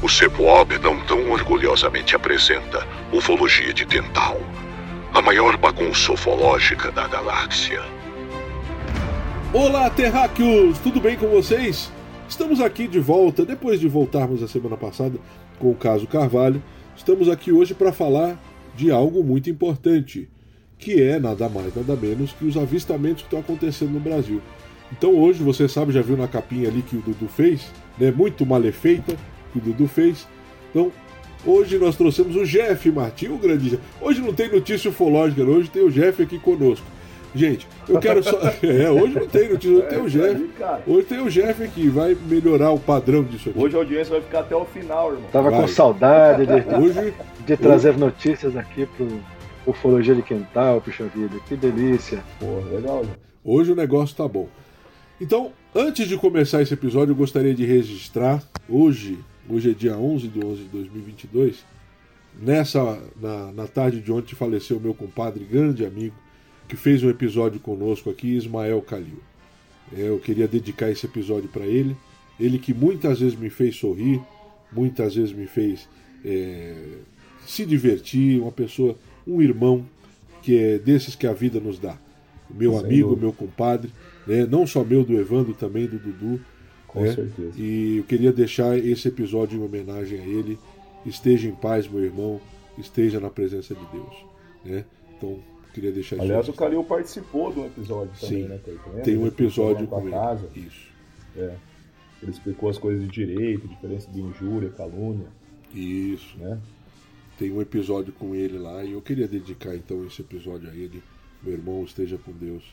o Sebo Obedon tão orgulhosamente apresenta Ufologia de Dental, a maior bagunça ufológica da galáxia. Olá, terráqueos! Tudo bem com vocês? Estamos aqui de volta, depois de voltarmos a semana passada com o caso Carvalho. Estamos aqui hoje para falar de algo muito importante, que é nada mais, nada menos que os avistamentos que estão acontecendo no Brasil. Então hoje, você sabe, já viu na capinha ali que o Dudu fez, né? Muito malefeita, que o Dudu fez. Então, hoje nós trouxemos o Jeff Martins, o grande. Hoje não tem notícia ufológica, hoje tem o Jeff aqui conosco. Gente, eu quero só. É, hoje não tem notícia, hoje tem o Jeff. Hoje tem o Jeff aqui, vai melhorar o padrão disso aqui. Hoje a audiência vai ficar até o final, irmão. Tava Vai. com saudade de, Hoje, de trazer notícias aqui pro Ufologia de Quintal, puxa vida. Que delícia. Pô, legal. né? hoje o negócio tá bom. Então, antes de começar esse episódio, eu gostaria de registrar hoje, hoje é dia 11 de 11 de 2022, nessa na, na tarde de ontem faleceu meu compadre, grande amigo, que fez um episódio conosco aqui, Ismael Calil. É, eu queria dedicar esse episódio para ele, ele que muitas vezes me fez sorrir, muitas vezes me fez é, se divertir, uma pessoa, um irmão que é desses que a vida nos dá. Meu Sem amigo, dúvida. meu compadre, né? não só meu, do Evandro, também do Dudu. Com né? certeza. E eu queria deixar esse episódio em homenagem a ele. Esteja em paz, meu irmão, esteja na presença de Deus. Né? Então, queria deixar isso Aliás, o registrado. Calil participou de um episódio também, Sim. né? Lembra? Tem um Ele episódio com tua casa. ele. Isso. É. Ele explicou as coisas de direito, diferença de injúria, calúnia, Isso. né? Tem um episódio com ele lá e eu queria dedicar então esse episódio a ele. Meu irmão, esteja com Deus,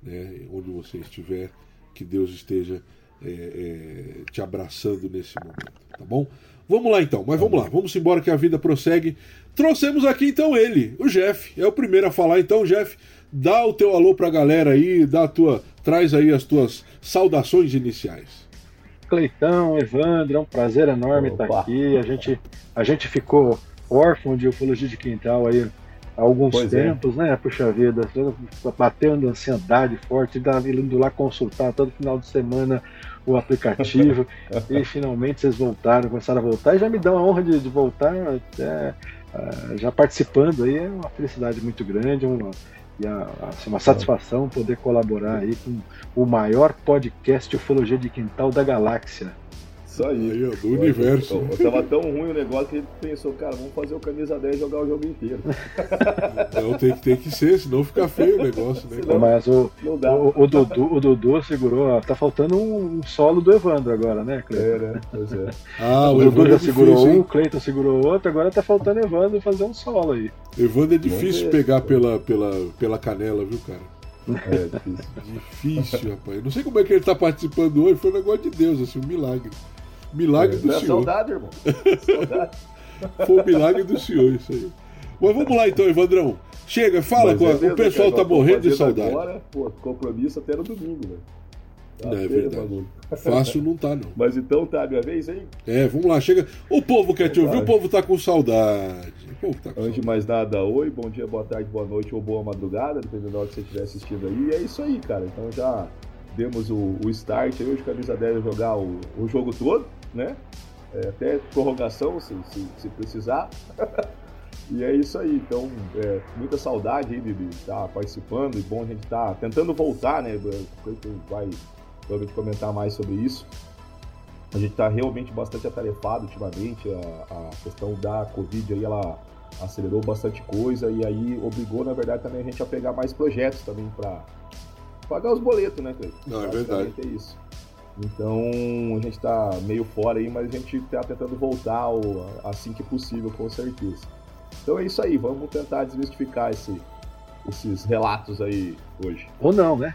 né? onde você estiver, que Deus esteja é, é, te abraçando nesse momento, tá bom? Vamos lá então, mas vamos lá, vamos embora que a vida prossegue. Trouxemos aqui então ele, o Jeff, é o primeiro a falar. Então, Jeff, dá o teu alô pra galera aí, dá a tua, traz aí as tuas saudações iniciais. Cleitão, Evandro, é um prazer enorme Opa. estar aqui. A gente, a gente ficou órfão de Ufologia de Quintal aí há alguns Pois é. tempos, né? Puxa vida, batendo ansiedade forte, indo lá consultar todo final de semana o aplicativo e finalmente vocês voltaram, começaram a voltar e já me dão a honra de, de voltar até, ah, já participando aí, é uma felicidade muito grande, uma, e a- assim, uma satisfação poder colaborar aí com o maior podcast Ufologia de Quintal da galáxia. Isso aí. Aí, do universo. Eu, eu tava tão ruim o negócio que ele pensou, cara, vamos fazer o camisa 10 e jogar o jogo inteiro. Não, tem, que- tem que ser, senão fica feio o negócio, né? Senão- Mas o, o, o Dudu, o Dudu segurou, ó, tá faltando um solo do Evandro agora, né, Cleiton? É, né? Pois é. Ah, o o Dudu Evandro já é segurou difícil, um, o Cleiton segurou outro, agora tá faltando Evandro fazer um solo aí. Evandro é difícil ver. pegar pela, pela, pela canela, viu, cara? É difícil. Difícil, rapaz. Não sei como é que ele tá participando hoje, foi um negócio de Deus, assim, um milagre. Milagre do É, Senhor. saudade, irmão. Saudade. Foi um milagre do Senhor, isso aí. Mas vamos lá então, Evandrão. Chega, fala com é O pessoal cara, tá morrendo de saudade. Agora, pô, compromisso até no domingo, velho. Tá Não, é o verdade. Fácil não tá, não. Mas então tá, minha vez aí? É, vamos lá, chega. O povo quer te ouvir, o povo tá com saudade. O povo tá com Antes de mais nada, oi, bom dia, boa tarde, boa noite ou boa madrugada, dependendo da hora que você estiver assistindo aí. E é isso aí, cara. Então já demos o, o start aí, hoje camisa 10 vai jogar o, o jogo todo, né? É, até prorrogação, se, se, se precisar. e é isso aí. Então, é, muita saudade aí de estar participando. E bom a gente estar tentando voltar, né? Vai provavelmente comentar mais sobre isso. A gente está realmente bastante atarefado ultimamente. A, a questão da Covid aí, ela acelerou bastante coisa e aí obrigou, na verdade, também a gente a pegar mais projetos também para pagar os boletos, né, Cleiton? Não, é Basicamente É isso. Então a gente tá meio fora aí, mas a gente tá tentando voltar assim que possível, com certeza. Então é isso aí, vamos tentar desmistificar esse, esses relatos aí hoje. Ou não, né?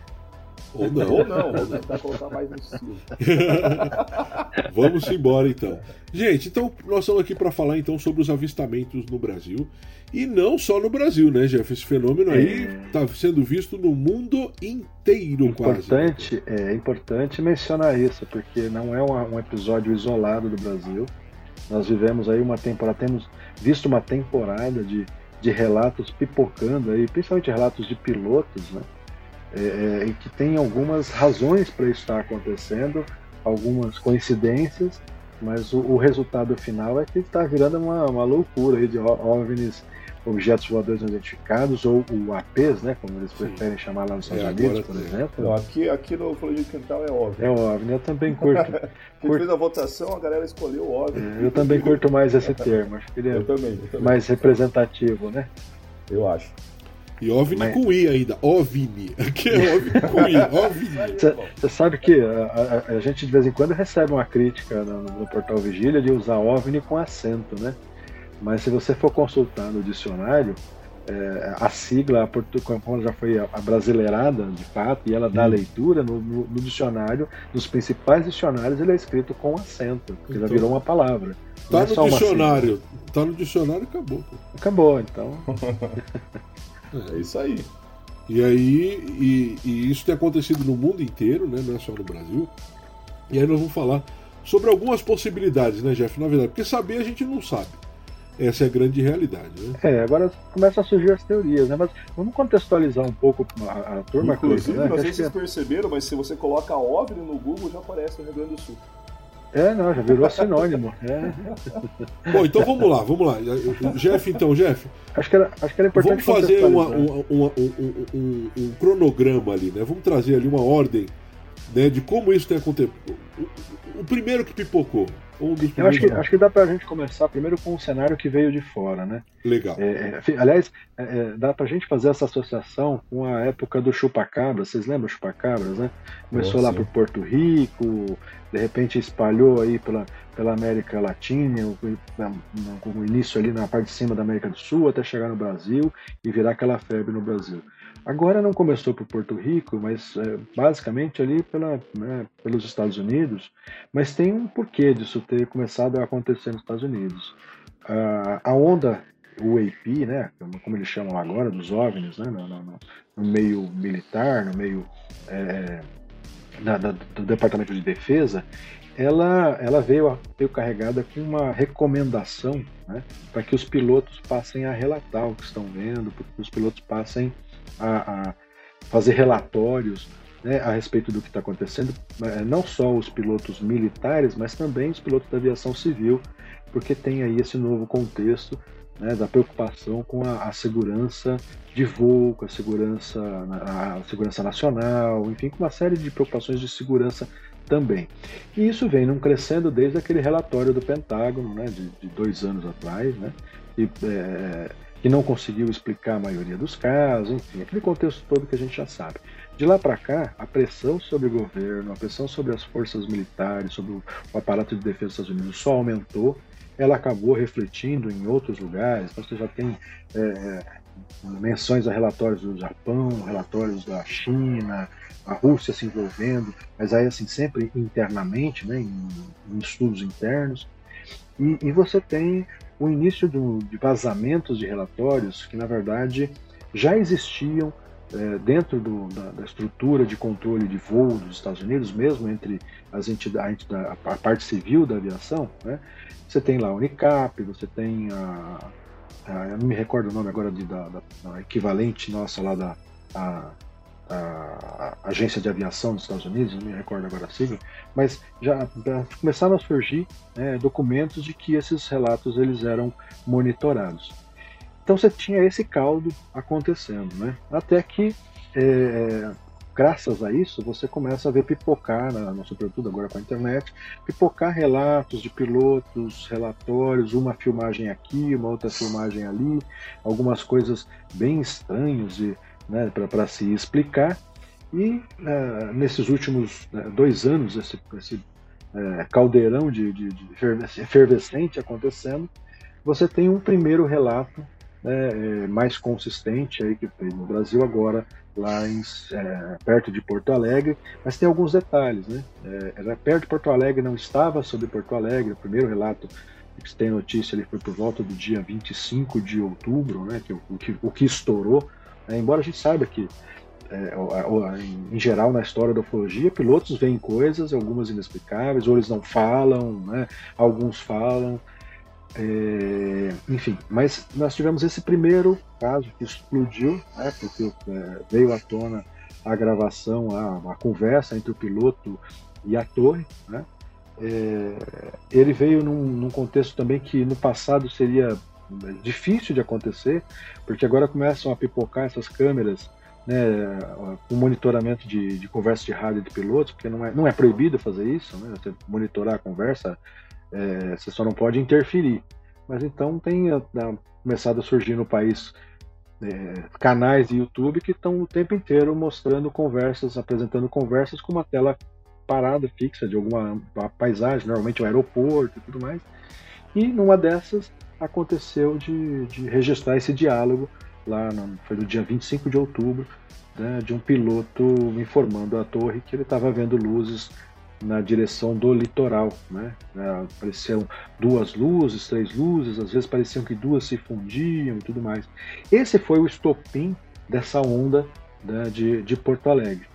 Ou não. Ou não, vamos tentar colocar mais no estilo. Vamos embora então. Gente, então nós estamos aqui para falar então sobre os avistamentos no Brasil. E não só no Brasil, né, Jeff? Esse fenômeno aí está sendo visto no mundo inteiro, quase. Importante, é importante mencionar isso, porque não é uma- um episódio isolado do Brasil. Nós vivemos aí uma temporada, temos visto uma temporada de, de relatos pipocando aí, principalmente relatos de pilotos, né? É, é, e que tem algumas razões para isso estar acontecendo, algumas coincidências, Mas o, o resultado final é que está virando uma, uma loucura aí de OVNIs objetos voadores não identificados, ou o APs, né, como eles preferem Sim. chamar lá nos Estados é, Unidos, por exemplo. Não, aqui, aqui no Ufologia de Quintal é OVNI. É OVNI, eu também curto. Quem curto... fez a votação, a galera escolheu o OVNI. É, eu também curto mais esse termo, acho que ele é eu também, eu também. mais representativo, né? Eu acho. E OVNI Mas... com I ainda, OVNI. Aqui é OVNI com I, OVNI. Você sabe que a, a, a, gente de vez em quando recebe uma crítica no, no portal Vigília de usar OVNI com acento, né? Mas se você for consultar no dicionário, é, a sigla, a como já foi brasileirada de fato, e ela dá hum. leitura no, no, no, dicionário, nos principais dicionários ele é escrito com acento, porque então, já virou uma palavra. Tá é no dicionário. Tá no dicionário acabou. Pô. Acabou, então. é isso aí. E aí, e, e, isso tem acontecido no mundo inteiro, né? Não é só no Brasil. E aí nós vamos falar sobre algumas possibilidades, né, Jeff? Na verdade, porque saber a gente não sabe. Essa é a grande realidade. Né? É, agora começam a surgir as teorias, né? Mas vamos contextualizar um pouco a, a turma. Inclusive, né? não sei se vocês perceberam, mas se você coloca OVNI no Google, já aparece no Rio Grande do Sul. É, não, já virou sinônimo. É. Bom, então vamos lá, vamos lá. Jeff, então, Jeff. Acho que era, acho que era importante. Vamos fazer uma, uma, uma, um, um, um, cronograma ali, né? Vamos trazer ali uma ordem né, de como isso tem acontecido. O primeiro que pipocou, dos Eu acho que, acho que dá pra gente começar primeiro com um cenário que veio de fora, né? Legal. É, é, aliás, é, é, dá pra gente fazer essa associação com a época do chupacabras. Vocês lembram chupacabras, né? Começou lá por Porto Rico, de repente espalhou aí pela, pela América Latina, com o início ali na parte de cima da América do Sul, até chegar no Brasil e virar aquela febre no Brasil. Agora não começou por Porto Rico, mas é, basicamente ali pela, né, pelos Estados Unidos, mas tem um porquê disso ter começado a acontecer nos Estados Unidos. Uh, a onda UAP, né, como eles chamam agora, dos OVNIs, né, no, no, no meio militar, no meio é, da, da, do Departamento de Defesa, ela, ela veio, veio carregada com uma recomendação né, para que os pilotos passem a relatar o que estão vendo, para que os pilotos passem a, a fazer relatórios né, a respeito do que está acontecendo, é, não só os pilotos militares, mas também os pilotos da aviação civil, porque tem aí esse novo contexto né, da preocupação com a, a, segurança de voo, com a segurança, a segurança nacional, enfim, com uma série de preocupações de segurança também. E isso vem num crescendo desde aquele relatório do Pentágono, né, de, de dois anos atrás, né, e, é, que não conseguiu explicar a maioria dos casos, enfim, aquele contexto todo que a gente já sabe. De lá para cá, a pressão sobre o governo, a pressão sobre as forças militares, sobre o aparato de defesa dos Estados Unidos só aumentou. Ela acabou refletindo em outros lugares. Você já tem é, é, menções a relatórios do Japão, relatórios da China, a Rússia se envolvendo, mas aí assim sempre internamente, né, em, em estudos internos. E, e, você tem o início de vazamentos de relatórios que, na verdade, já existiam é, dentro do, da, da, estrutura de controle de voo dos Estados Unidos, mesmo entre as entidades, a, a parte civil da aviação. Né? Você tem lá a Unicap, você tem a, a eu não me recordo o nome agora de, da, da equivalente nossa lá da a, a, agência de aviação dos Estados Unidos, não me recordo agora a sigla, mas já, começaram a surgir né, documentos de que esses relatos eles eram monitorados. Então você tinha esse caldo acontecendo, né? Até que, é, graças a isso, você começa a ver pipocar, na, na, sobretudo agora com a internet, pipocar relatos de pilotos, relatórios, uma filmagem aqui, uma outra filmagem ali, algumas coisas bem estranhas e né, para se explicar. E uh, nesses últimos uh, dois anos, esse, esse uh, caldeirão de, de, de, efervescente acontecendo, você tem um primeiro relato né, mais consistente aí que fez no Brasil agora lá em, perto de Porto Alegre, mas tem alguns detalhes, né? era perto de Porto Alegre, não estava sobre Porto Alegre. O primeiro relato que tem notícia ali foi por volta do dia 25 de outubro, né? Que, o, que, o que estourou é, embora a gente saiba que, é, em geral, na história da ufologia, pilotos veem coisas, algumas inexplicáveis, ou eles não falam, né? alguns falam. É, enfim, mas nós tivemos esse primeiro caso que explodiu, né, porque é, veio à tona a gravação, a, a, conversa entre o piloto e a torre, né, é, ele veio num, num contexto também que no passado seria difícil de acontecer, porque agora começam a pipocar essas câmeras né, com monitoramento de, de conversa de rádio de pilotos, porque não é, não é proibido fazer isso, né, monitorar a conversa, é, você só não pode interferir. Mas então tem a, a, começado a surgir no país é, canais de YouTube que estão o tempo inteiro mostrando conversas, apresentando conversas com uma tela parada fixa de alguma paisagem, normalmente um aeroporto e tudo mais. E numa dessas aconteceu de, de registrar esse diálogo lá, no, foi no dia 25 de outubro, né, de um piloto informando à torre que ele estava vendo luzes na direção do litoral, né? É, apareciam duas luzes, três luzes, às vezes pareciam que duas se fundiam e tudo mais. Esse foi o estopim dessa onda né, de, de Porto Alegre.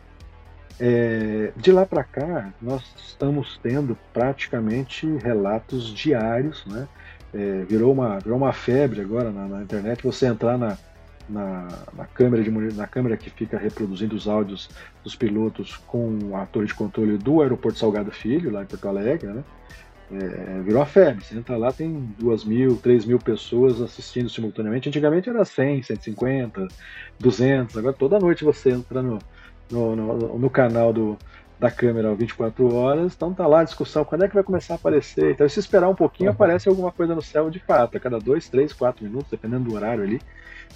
É, de lá para cá, nós estamos tendo praticamente relatos diários, né? É, virou, uma, virou uma febre agora na, na internet você entrar na, na, na, câmera de, na câmera que fica reproduzindo os áudios dos pilotos com a torre de controle do aeroporto Salgado Filho, lá em Porto Alegre, né? É, virou a febre. Você entra lá, tem duas mil, três mil pessoas assistindo simultaneamente. Antigamente era 100, 150, 200. Agora toda noite você entra no, no, no, no canal do, da câmera 24 horas, então tá lá a discussão, quando é que vai começar a aparecer? Então, se esperar um pouquinho, uhum. aparece alguma coisa no céu de fato, a cada dois, três, quatro minutos, dependendo do horário ali.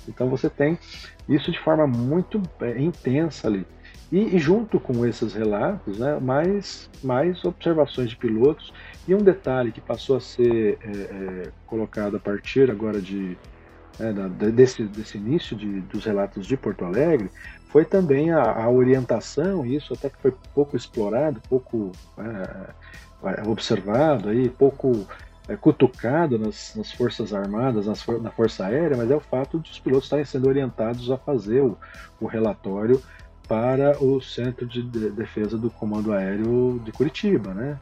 Então você tem isso de forma muito é, intensa ali. E, e, junto com esses relatos, né, mais, mais observações de pilotos. E um detalhe que passou a ser é, é, colocado a partir agora de, é, da, desse, desse início de, dos relatos de Porto Alegre foi também a, a orientação, isso até que foi pouco explorado, pouco é, observado, aí, pouco é, cutucado nas, nas, Forças Armadas, nas, na Força Aérea, mas é o fato de os pilotos estarem sendo orientados a fazer o, o relatório para o Centro de Defesa do Comando Aéreo de Curitiba, né?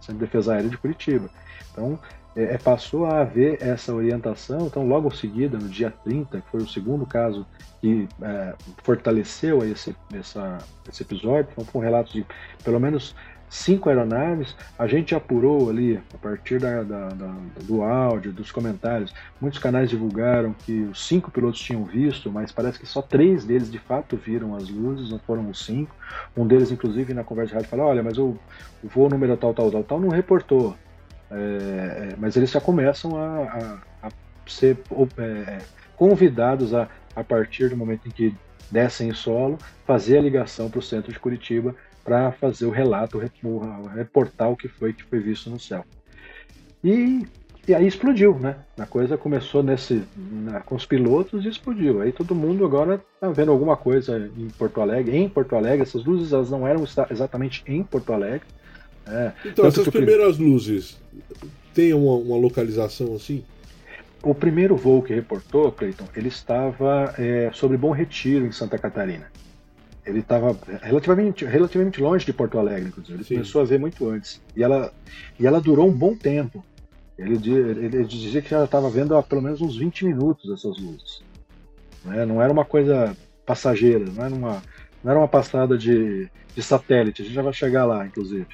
Centro de Defesa Aérea de Curitiba. Então, é, é, passou a haver essa orientação, então logo em seguida, no dia 30, que foi o segundo caso que é, fortaleceu esse, essa, esse episódio, então foi um relato de pelo menos cinco aeronaves. A gente apurou ali, a partir da, da, da, do áudio, dos comentários, muitos canais divulgaram que os cinco pilotos tinham visto, mas parece que só três deles de fato viram as luzes, não foram os cinco. Um deles, inclusive, na conversa de rádio falou: olha, mas o, o voo número tal, tal, tal, tal não reportou. É, é mas eles já começam a, a, a ser é, convidados a, a partir do momento em que descem em solo, fazer a ligação para o centro de Curitiba para fazer o relato, reportar o que foi que foi visto no céu. E, e aí explodiu, né? A coisa começou nesse, na, com os pilotos e explodiu. Aí todo mundo agora está vendo alguma coisa em Porto Alegre. Em Porto Alegre, essas luzes elas não eram exatamente em Porto Alegre. É, então, essas primeiras luzes têm uma, uma, localização assim? O primeiro voo que reportou, Cleiton, ele estava é, sobre Bom Retiro, em Santa Catarina. Ele estava relativamente, relativamente longe de Porto Alegre, inclusive. Ele Sim. começou a ver muito antes. E ela, e ela durou um bom tempo. Ele, ele dizia que já estava vendo há pelo menos uns 20 minutos essas luzes. Né? Não era uma coisa passageira, não era uma, não era uma passada de, de satélite. A gente já vai chegar lá, inclusive.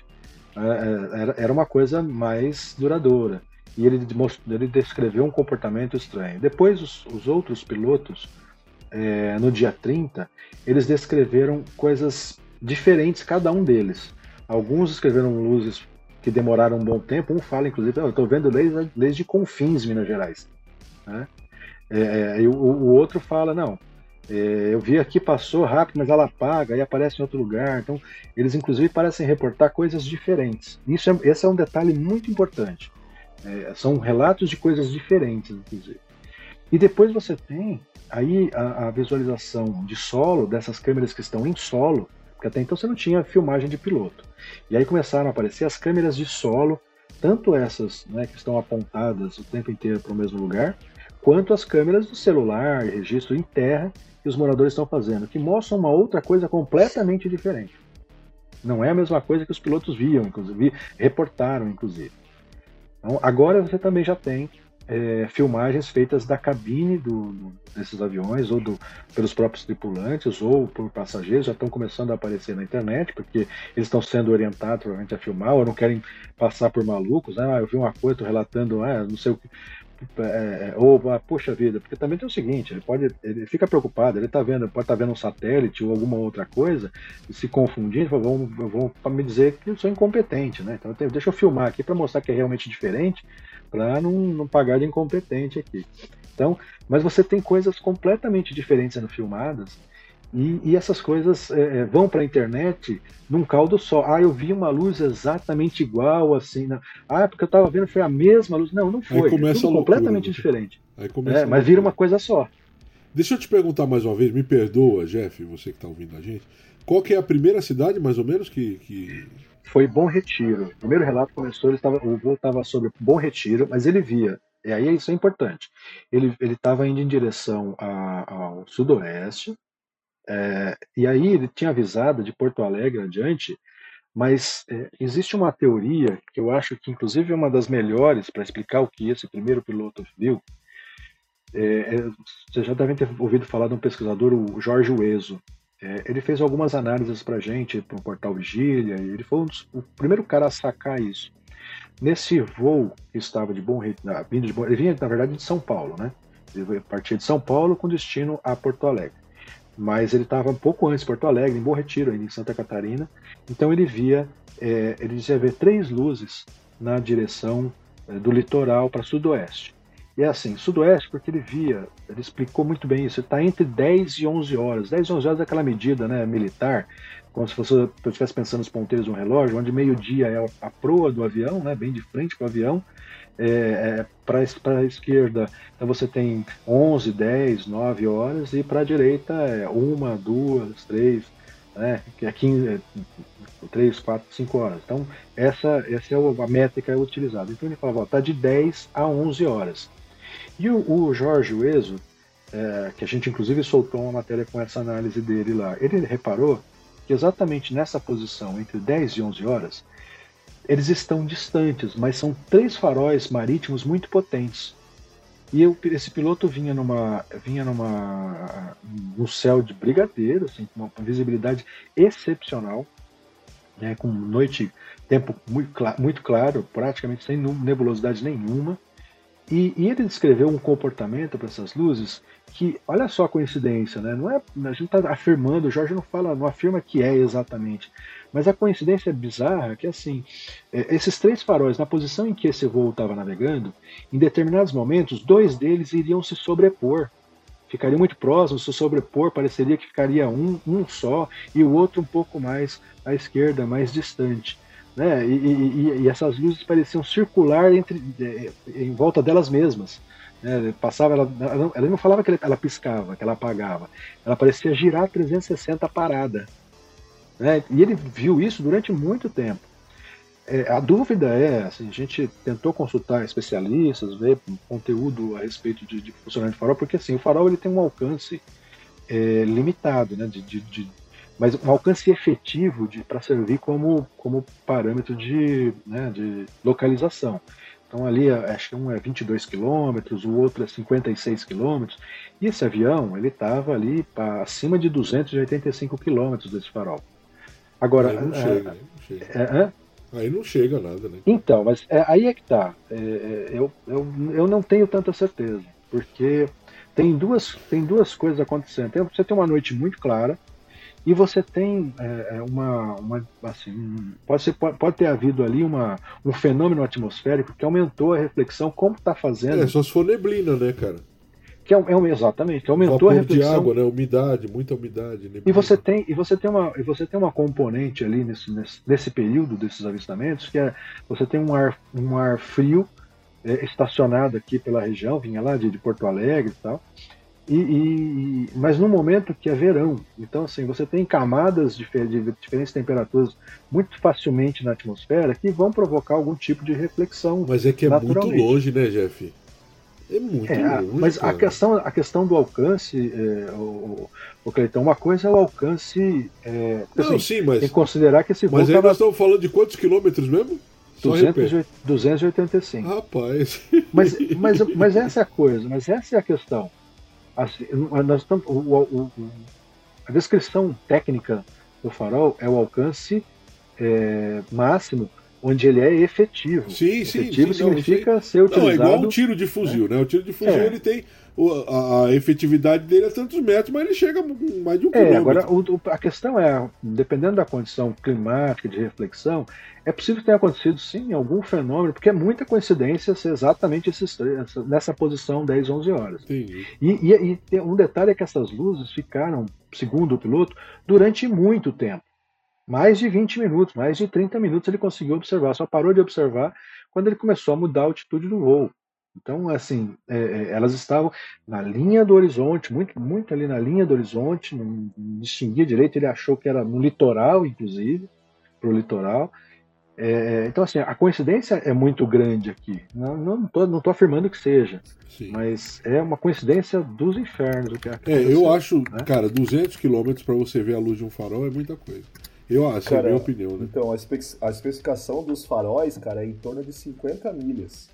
É, é, era, uma coisa mais duradoura. E ele, ele descreveu um comportamento estranho. Depois, os, os outros pilotos é, no dia 30, eles descreveram coisas diferentes, cada um deles. Alguns escreveram luzes que demoraram um bom tempo, um fala, inclusive, eu estou vendo leis, leis de Confins, Minas Gerais. Né? É, é, e o, o, outro fala, não, é, eu vi aqui, passou rápido, mas ela apaga e aparece em outro lugar. Então, eles inclusive parecem reportar coisas diferentes. Isso é, esse é um detalhe muito importante. É, são relatos de coisas diferentes, inclusive. E depois você tem aí a, a, visualização de solo dessas câmeras que estão em solo, porque até então você não tinha filmagem de piloto. E aí começaram a aparecer as câmeras de solo, tanto essas né, que estão apontadas o tempo inteiro para o mesmo lugar, quanto as câmeras do celular, registro em terra que os moradores estão fazendo, que mostram uma outra coisa completamente diferente. Não é a mesma coisa que os pilotos viam, inclusive, reportaram, inclusive. Então, agora você também já tem é, filmagens feitas da cabine do, desses aviões, ou do, pelos próprios tripulantes, ou por passageiros, já estão começando a aparecer na internet, porque eles estão sendo orientados provavelmente a filmar, ou não querem passar por malucos, né? ah, eu vi uma coisa, relatando, ah, não sei o que. É, é, ou, poxa vida, porque também tem o seguinte, ele pode, ele fica preocupado, ele tá vendo, pode estar tá vendo um satélite ou alguma outra coisa, se confundindo, vão, vão me dizer que eu sou incompetente, né? Então deixa eu filmar aqui para mostrar que é realmente diferente, para não, não pagar de incompetente aqui. Então, mas você tem coisas completamente diferentes sendo filmadas e, e essas coisas é, é vão para a internet num caldo só. Ah, eu vi uma luz exatamente igual, assim. Né? Ah, porque eu estava vendo foi a mesma luz. Não, não foi. Começa é completamente né? diferente. Aí começa é, mas vira uma coisa só. Deixa eu te perguntar mais uma vez, me perdoa, Jeff, você que está ouvindo a gente. Qual que é a primeira cidade, mais ou menos, que, que foi Bom Retiro. O primeiro relato começou, ele estava, o voo estava sobre Bom Retiro, mas ele via, e aí isso é importante, ele estava indo em direção a, ao sudoeste, é, e aí ele tinha avisado de Porto Alegre adiante, mas é, existe uma teoria que eu acho que inclusive é uma das melhores para explicar o que esse primeiro piloto viu. É, é, já devem ter ouvido falar de um pesquisador, o Jorge Ueso. É, ele fez algumas análises para gente, para o portal Vigília, e ele foi um dos, o primeiro cara a sacar isso. Nesse voo que estava de Bom vindo de Bom, ele vinha, na verdade, de São Paulo, né? Ele partia de São Paulo com destino a Porto Alegre. Mas ele estava um pouco antes de Porto Alegre, em Bom Retiro, ainda em Santa Catarina. Então ele via, é, ele dizia ver três luzes na direção é, do litoral para sudoeste. E é assim, sudoeste, porque ele via, ele explicou muito bem isso, está entre 10 e 11 horas. 10 e 11 horas é aquela medida né, militar, como se fosse, eu estivesse pensando nos ponteiros de um relógio, onde meio-dia é a proa do avião, né, bem de frente para o avião, é, é, para a esquerda então você tem 11, 10, 9 horas, e para a direita é uma, duas, três, né, que é 15, 3, 4, 5 horas. Então, essa, essa é a métrica utilizada. Então, ele falava, está de 10 a 11 horas. E o, o Jorge Ueso, é, que a gente inclusive soltou uma matéria com essa análise dele lá, ele reparou que exatamente nessa posição, entre 10 e 11 horas, eles estão distantes, mas são três faróis marítimos muito potentes. E eu, esse piloto vinha numa vinha numa no céu de brigadeiro, assim, com uma visibilidade excepcional, né, com noite, tempo muito, muito claro, praticamente sem nebulosidade nenhuma. E, e, ele descreveu um comportamento para essas luzes que, olha só a coincidência, né? Não é, a gente está afirmando, o Jorge não fala, não afirma que é exatamente, mas a coincidência bizarra é que assim, é, esses três faróis, na posição em que esse voo estava navegando, em determinados momentos, dois deles iriam se sobrepor, ficariam muito próximos, se sobrepor, pareceria que ficaria um, um só e o outro um pouco mais à esquerda, mais distante né? E, e, e, essas luzes pareciam circular entre, em volta delas mesmas. Né? Passava, ela, ela não falava que ela piscava, que ela apagava. Ela parecia girar 360 parada. Né? E ele viu isso durante muito tempo. É, a dúvida é, assim, a gente tentou consultar especialistas, ver conteúdo a respeito de, de funcionamento de farol, porque assim, o farol ele tem um alcance é, limitado, né, de, de, de mas um alcance efetivo para servir como, como parâmetro de, né, de localização. Então ali acho que um é 22 quilômetros, o outro é 56 quilômetros, e esse avião ele estava ali pra, acima de 285 quilômetros desse farol. Agora, aí não é, chega, não chega. É, é? Aí não chega nada, né? Então, mas é, aí é que tá. É, é, eu, eu, eu não tenho tanta certeza, porque tem duas, tem duas coisas acontecendo. Tem, você tem uma noite muito clara, e você tem é, é, uma, uma, assim, pode, ser, pode, pode ter havido ali uma, um fenômeno atmosférico que aumentou a reflexão, como está fazendo. É, só se for neblina, né, cara? Que é, é exatamente, aumentou Vapor a reflexão. de água, né? Umidade, muita umidade. Neblina. E você tem, e você tem uma, e você tem uma componente ali nesse, nesse, nesse período desses avistamentos que é você tem um ar, um ar frio é, estacionado aqui pela região, vinha lá de, de Porto Alegre e tal. E, e, mas no momento que é verão. Então, assim, você tem camadas de, de, diferentes temperaturas muito facilmente na atmosfera que vão provocar algum tipo de reflexão. Mas é que é muito longe, né, Jeff? É muito é, longe. Mas a questão, a questão do alcance, é, o, o Cleitão, uma coisa é o alcance. É, Não, assim, sim, mas. Tem que considerar que esse voo. Mas aí tava... nós estamos falando de quantos quilômetros mesmo? 285. Rapaz. Mas, mas, mas essa é a coisa, mas essa é a questão. Assim, nós estamos, o, o, o, a descrição técnica do farol é o alcance é, máximo onde ele é efetivo. Sim, efetivo sim, significa não, ser utilizado. Não, é igual um tiro de fuzil, né? O tiro de fuzil é. ele tem a, a, efetividade dele é tantos metros, mas ele chega mais de um é, quilômetro. Agora, o, a questão é, dependendo da condição climática de reflexão, é possível ter acontecido sim algum fenômeno, porque é muita coincidência ser exatamente esses, nessa posição 10, 11 horas. E, e, e um detalhe é que essas luzes ficaram, segundo o piloto, durante muito tempo mais de 20 minutos, mais de 30 minutos ele conseguiu observar, só parou de observar quando ele começou a mudar a altitude do voo. Então, assim, é, é, elas estavam na linha do horizonte, muito, muito ali na linha do horizonte, não, distinguia direito, ele achou que era no litoral, inclusive, para o litoral. É, é, então, assim, a coincidência é muito grande aqui. Não, não, tô, não tô afirmando que seja, Sim. mas é uma coincidência dos infernos. O que é, eu acho, né? cara, 200 quilômetros para você ver a luz de um farol é muita coisa. Eu acho, cara, é a minha opinião, né? Então, a, espec a especificação dos faróis, cara, é em torno de 50 milhas.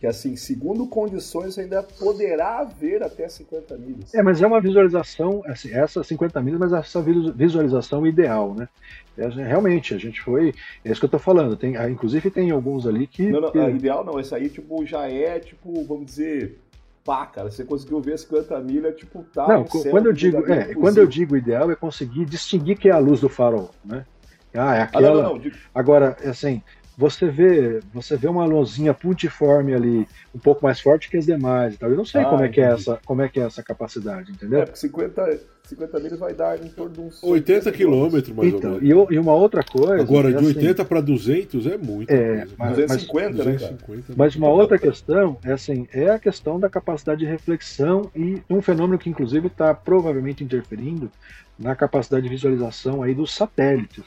Que assim, segundo condições, ainda poderá haver até 50 milhas. É, mas é uma visualização, assim, essa 50 milhas, mas essa visualização ideal, né? É, realmente, a gente foi. É isso que eu tô falando. Tem, ah, inclusive tem alguns ali que. Não, não, que... ideal não, esse aí, tipo, já é, tipo, vamos dizer, pá, cara, você conseguiu ver 50 milhas, tipo, tá. Não, quando eu digo, é, quando eu digo ideal é conseguir distinguir que é a luz do farol, né? Ah, é aquela. Ah, não, não, não. Agora, assim, você vê, você vê uma luzinha puntiforme ali, um pouco mais forte que as demais e tal. Eu não sei ah, como é que é essa, como é que é essa capacidade, entendeu? É, porque 50, 50 milhas vai dar em torno de uns 80 quilômetros, mais então, ou menos. E, e, uma outra coisa. Agora, de 80 assim, para 200 é muito. É, mas, 250, mas, né, 250, né, Mas uma outra questão é assim, é a questão da capacidade de reflexão e um fenômeno que inclusive está provavelmente interferindo na capacidade de visualização aí dos satélites.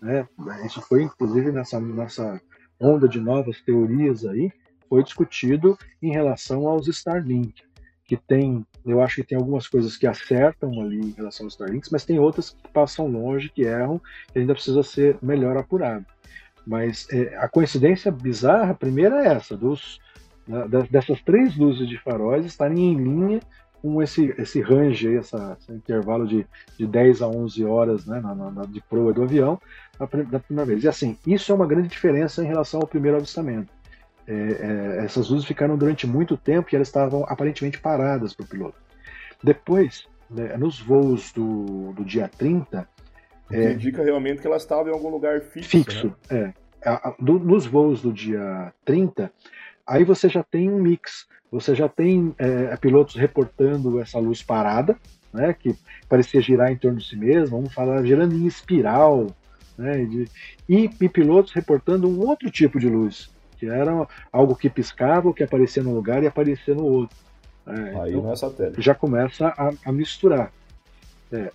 Né? Isso foi inclusive nessa nossa onda de novas teorias aí, foi discutido em relação aos Starlink, que tem, eu acho que tem algumas coisas que acertam ali em relação aos Starlinks, mas tem outras que passam longe, que erram, e ainda precisa ser melhor apurado. Mas é, a coincidência bizarra, primeira é essa, dos, dessas três luzes de faróis estarem em linha com esse, esse range, essa, esse intervalo de, de 10 a 11 horas né, na, na, de proa do avião da primeira vez. E assim, isso é uma grande diferença em relação ao primeiro avistamento. É, é, essas luzes ficaram durante muito tempo e elas estavam aparentemente paradas para o piloto. Depois, né, nos voos do, do dia 30. É, indica realmente que elas estavam em algum lugar fixo. Fixo, né? é. A, a, do, nos voos do dia 30, aí você já tem um mix você já tem é, pilotos reportando essa luz parada, né, que parecia girar em torno de si mesmo, vamos falar girando em espiral, né, de, e, e, pilotos reportando um outro tipo de luz, que era algo que piscava, que aparecia num lugar e aparecia no outro. Né, Aí então, não é satélite. Já começa a, a misturar. É.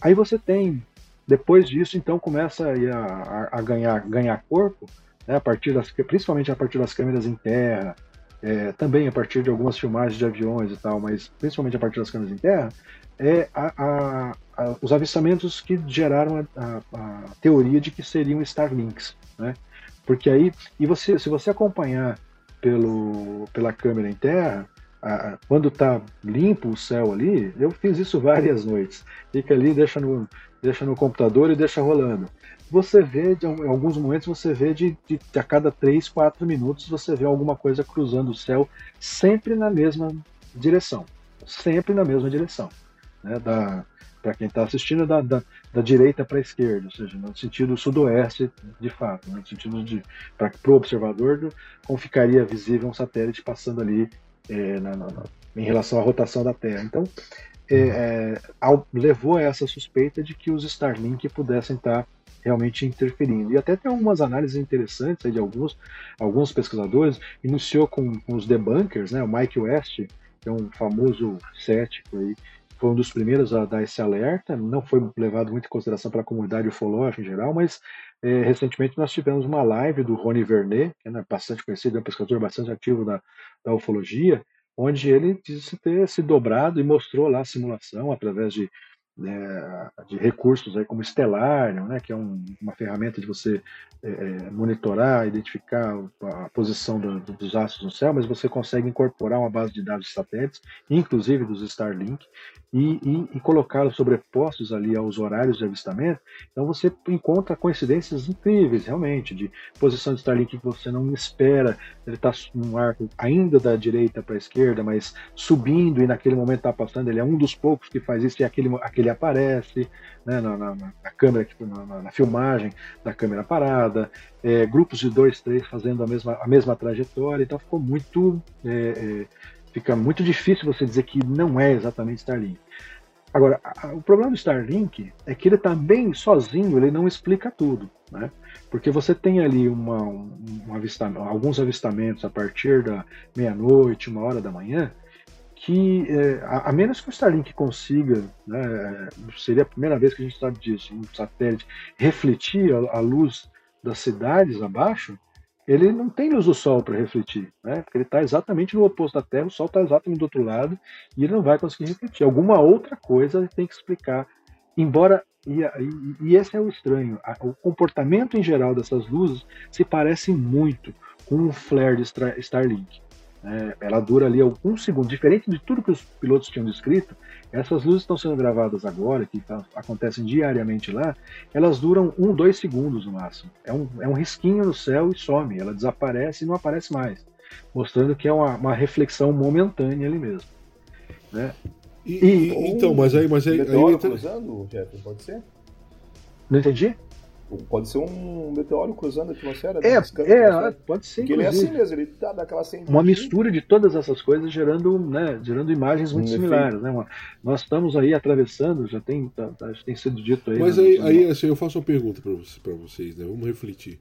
Aí você tem, depois disso, então começa a, a, a ganhar, ganhar corpo, né, a partir das, principalmente a partir das câmeras em terra, é, também a partir de algumas filmagens de aviões e tal, mas principalmente a partir das câmeras em terra, é a, a, a, os avistamentos que geraram a, teoria de que seriam Starlinks, né? Porque aí, e você, se você acompanhar pelo, pela câmera em terra, quando está limpo o céu ali, eu fiz isso várias noites. Fica ali, deixa no, deixa no computador e deixa rolando você vê, em alguns momentos, você vê de, de, de, a cada 3, 4 minutos, você vê alguma coisa cruzando o céu, sempre na mesma direção. Sempre na mesma direção. Né, para quem está assistindo, da, da, da direita para a esquerda, ou seja, no sentido sudoeste, de fato, né, no sentido de. Para o observador, como ficaria visível um satélite passando ali é, na, na, em relação à rotação da Terra. Então, é, é, ao, levou a essa suspeita de que os Starlink pudessem estar tá realmente interferindo. E até tem algumas análises interessantes de alguns, alguns pesquisadores. Iniciou com, com os debunkers, né? o Mike West, que é um famoso cético aí, foi um dos primeiros a dar esse alerta, não foi levado muito em consideração pela comunidade ufológica em geral, mas é, recentemente nós tivemos uma live do Rony Vernet, que é né, bastante conhecido, é um pesquisador bastante ativo da, da ufologia, onde ele disse ter se dobrado e mostrou lá a simulação através de né, de recursos aí como Stellarium, né, que é um, uma ferramenta de você é, é, monitorar, identificar a posição do, dos astros no céu, mas você consegue incorporar uma base de dados de satélites, inclusive dos Starlink, e, e, e colocá-los sobrepostos ali aos horários de avistamento. Então você encontra coincidências incríveis, realmente, de posição de Starlink que você não espera, ele está num arco ainda da direita para a esquerda, mas subindo e naquele momento está passando, ele é um dos poucos que faz isso e aquele, aquele aparece né, na, na, na, câmera, na, na, filmagem da câmera parada, é, grupos de dois, três fazendo a mesma, a mesma trajetória, então ficou muito. É, é, fica muito difícil você dizer que não é exatamente Starlink. Agora, o problema do Starlink é que ele também sozinho ele não explica tudo, né? Porque você tem ali uma, um, um avistamento, alguns avistamentos a partir da meia-noite, uma hora da manhã, que é, a, a, menos que o Starlink consiga, né, seria a primeira vez que a gente sabe disso, um satélite refletir a, a luz das cidades abaixo, ele não tem luz do Sol para refletir, né? Porque ele está exatamente no oposto da Terra, o Sol está exatamente do outro lado e ele não vai conseguir refletir. Alguma outra coisa ele tem que explicar. Embora e, e, e esse é o estranho, o comportamento em geral dessas luzes se parece muito com o flare de Starlink. É, ela dura ali alguns segundos. Diferente de tudo que os pilotos tinham descrito, essas luzes estão sendo gravadas agora, que tá, acontecem diariamente lá, elas duram um, dois segundos no máximo. É um, é um risquinho no céu e some. Ela desaparece e não aparece mais. Mostrando que é uma, uma reflexão momentânea ali mesmo. Né? E, e, então, mas aí. Mas aí, aí entra... cruzando, Jeff, pode ser? Não entendi? Pode ser um meteoro cruzando a atmosfera. É, é pode ser. Porque ele é assim mesmo, ele dá daquela Uma mistura de todas essas coisas gerando, né, gerando imagens muito um similares. Né? nós estamos aí atravessando, já tem, tá, tá tem sido dito aí. Mas né, aí, aí assim, eu faço uma pergunta para vocês, vocês, né? Vamos refletir.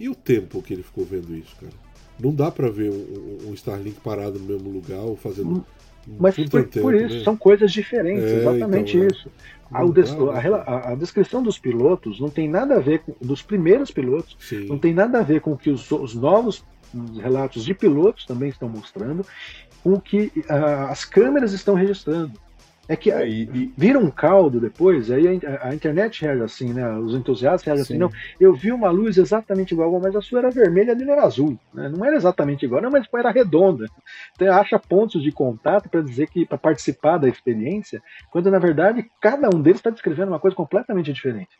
E o tempo que ele ficou vendo isso, cara? Não dá para ver um, um, Starlink parado no mesmo lugar ou fazendo. Hum, mas por, por, isso, né? são coisas diferentes, é, exatamente então, é. isso. A, a, a, descrição dos pilotos não tem nada a ver com dos primeiros pilotos, Sim. não tem nada a ver com o que os, os novos relatos de pilotos também estão mostrando, com o que uh, as câmeras estão registrando. É que é, e, vira um caldo depois, aí a, a, internet reage assim, né? Os entusiastas reagem assim, não, eu vi uma luz exatamente igual, mas a sua era vermelha e a dele era azul. Né? Não era exatamente igual, não, mas era redonda. Então acha pontos de contato para dizer que para participar da experiência, quando na verdade cada um deles está descrevendo uma coisa completamente diferente.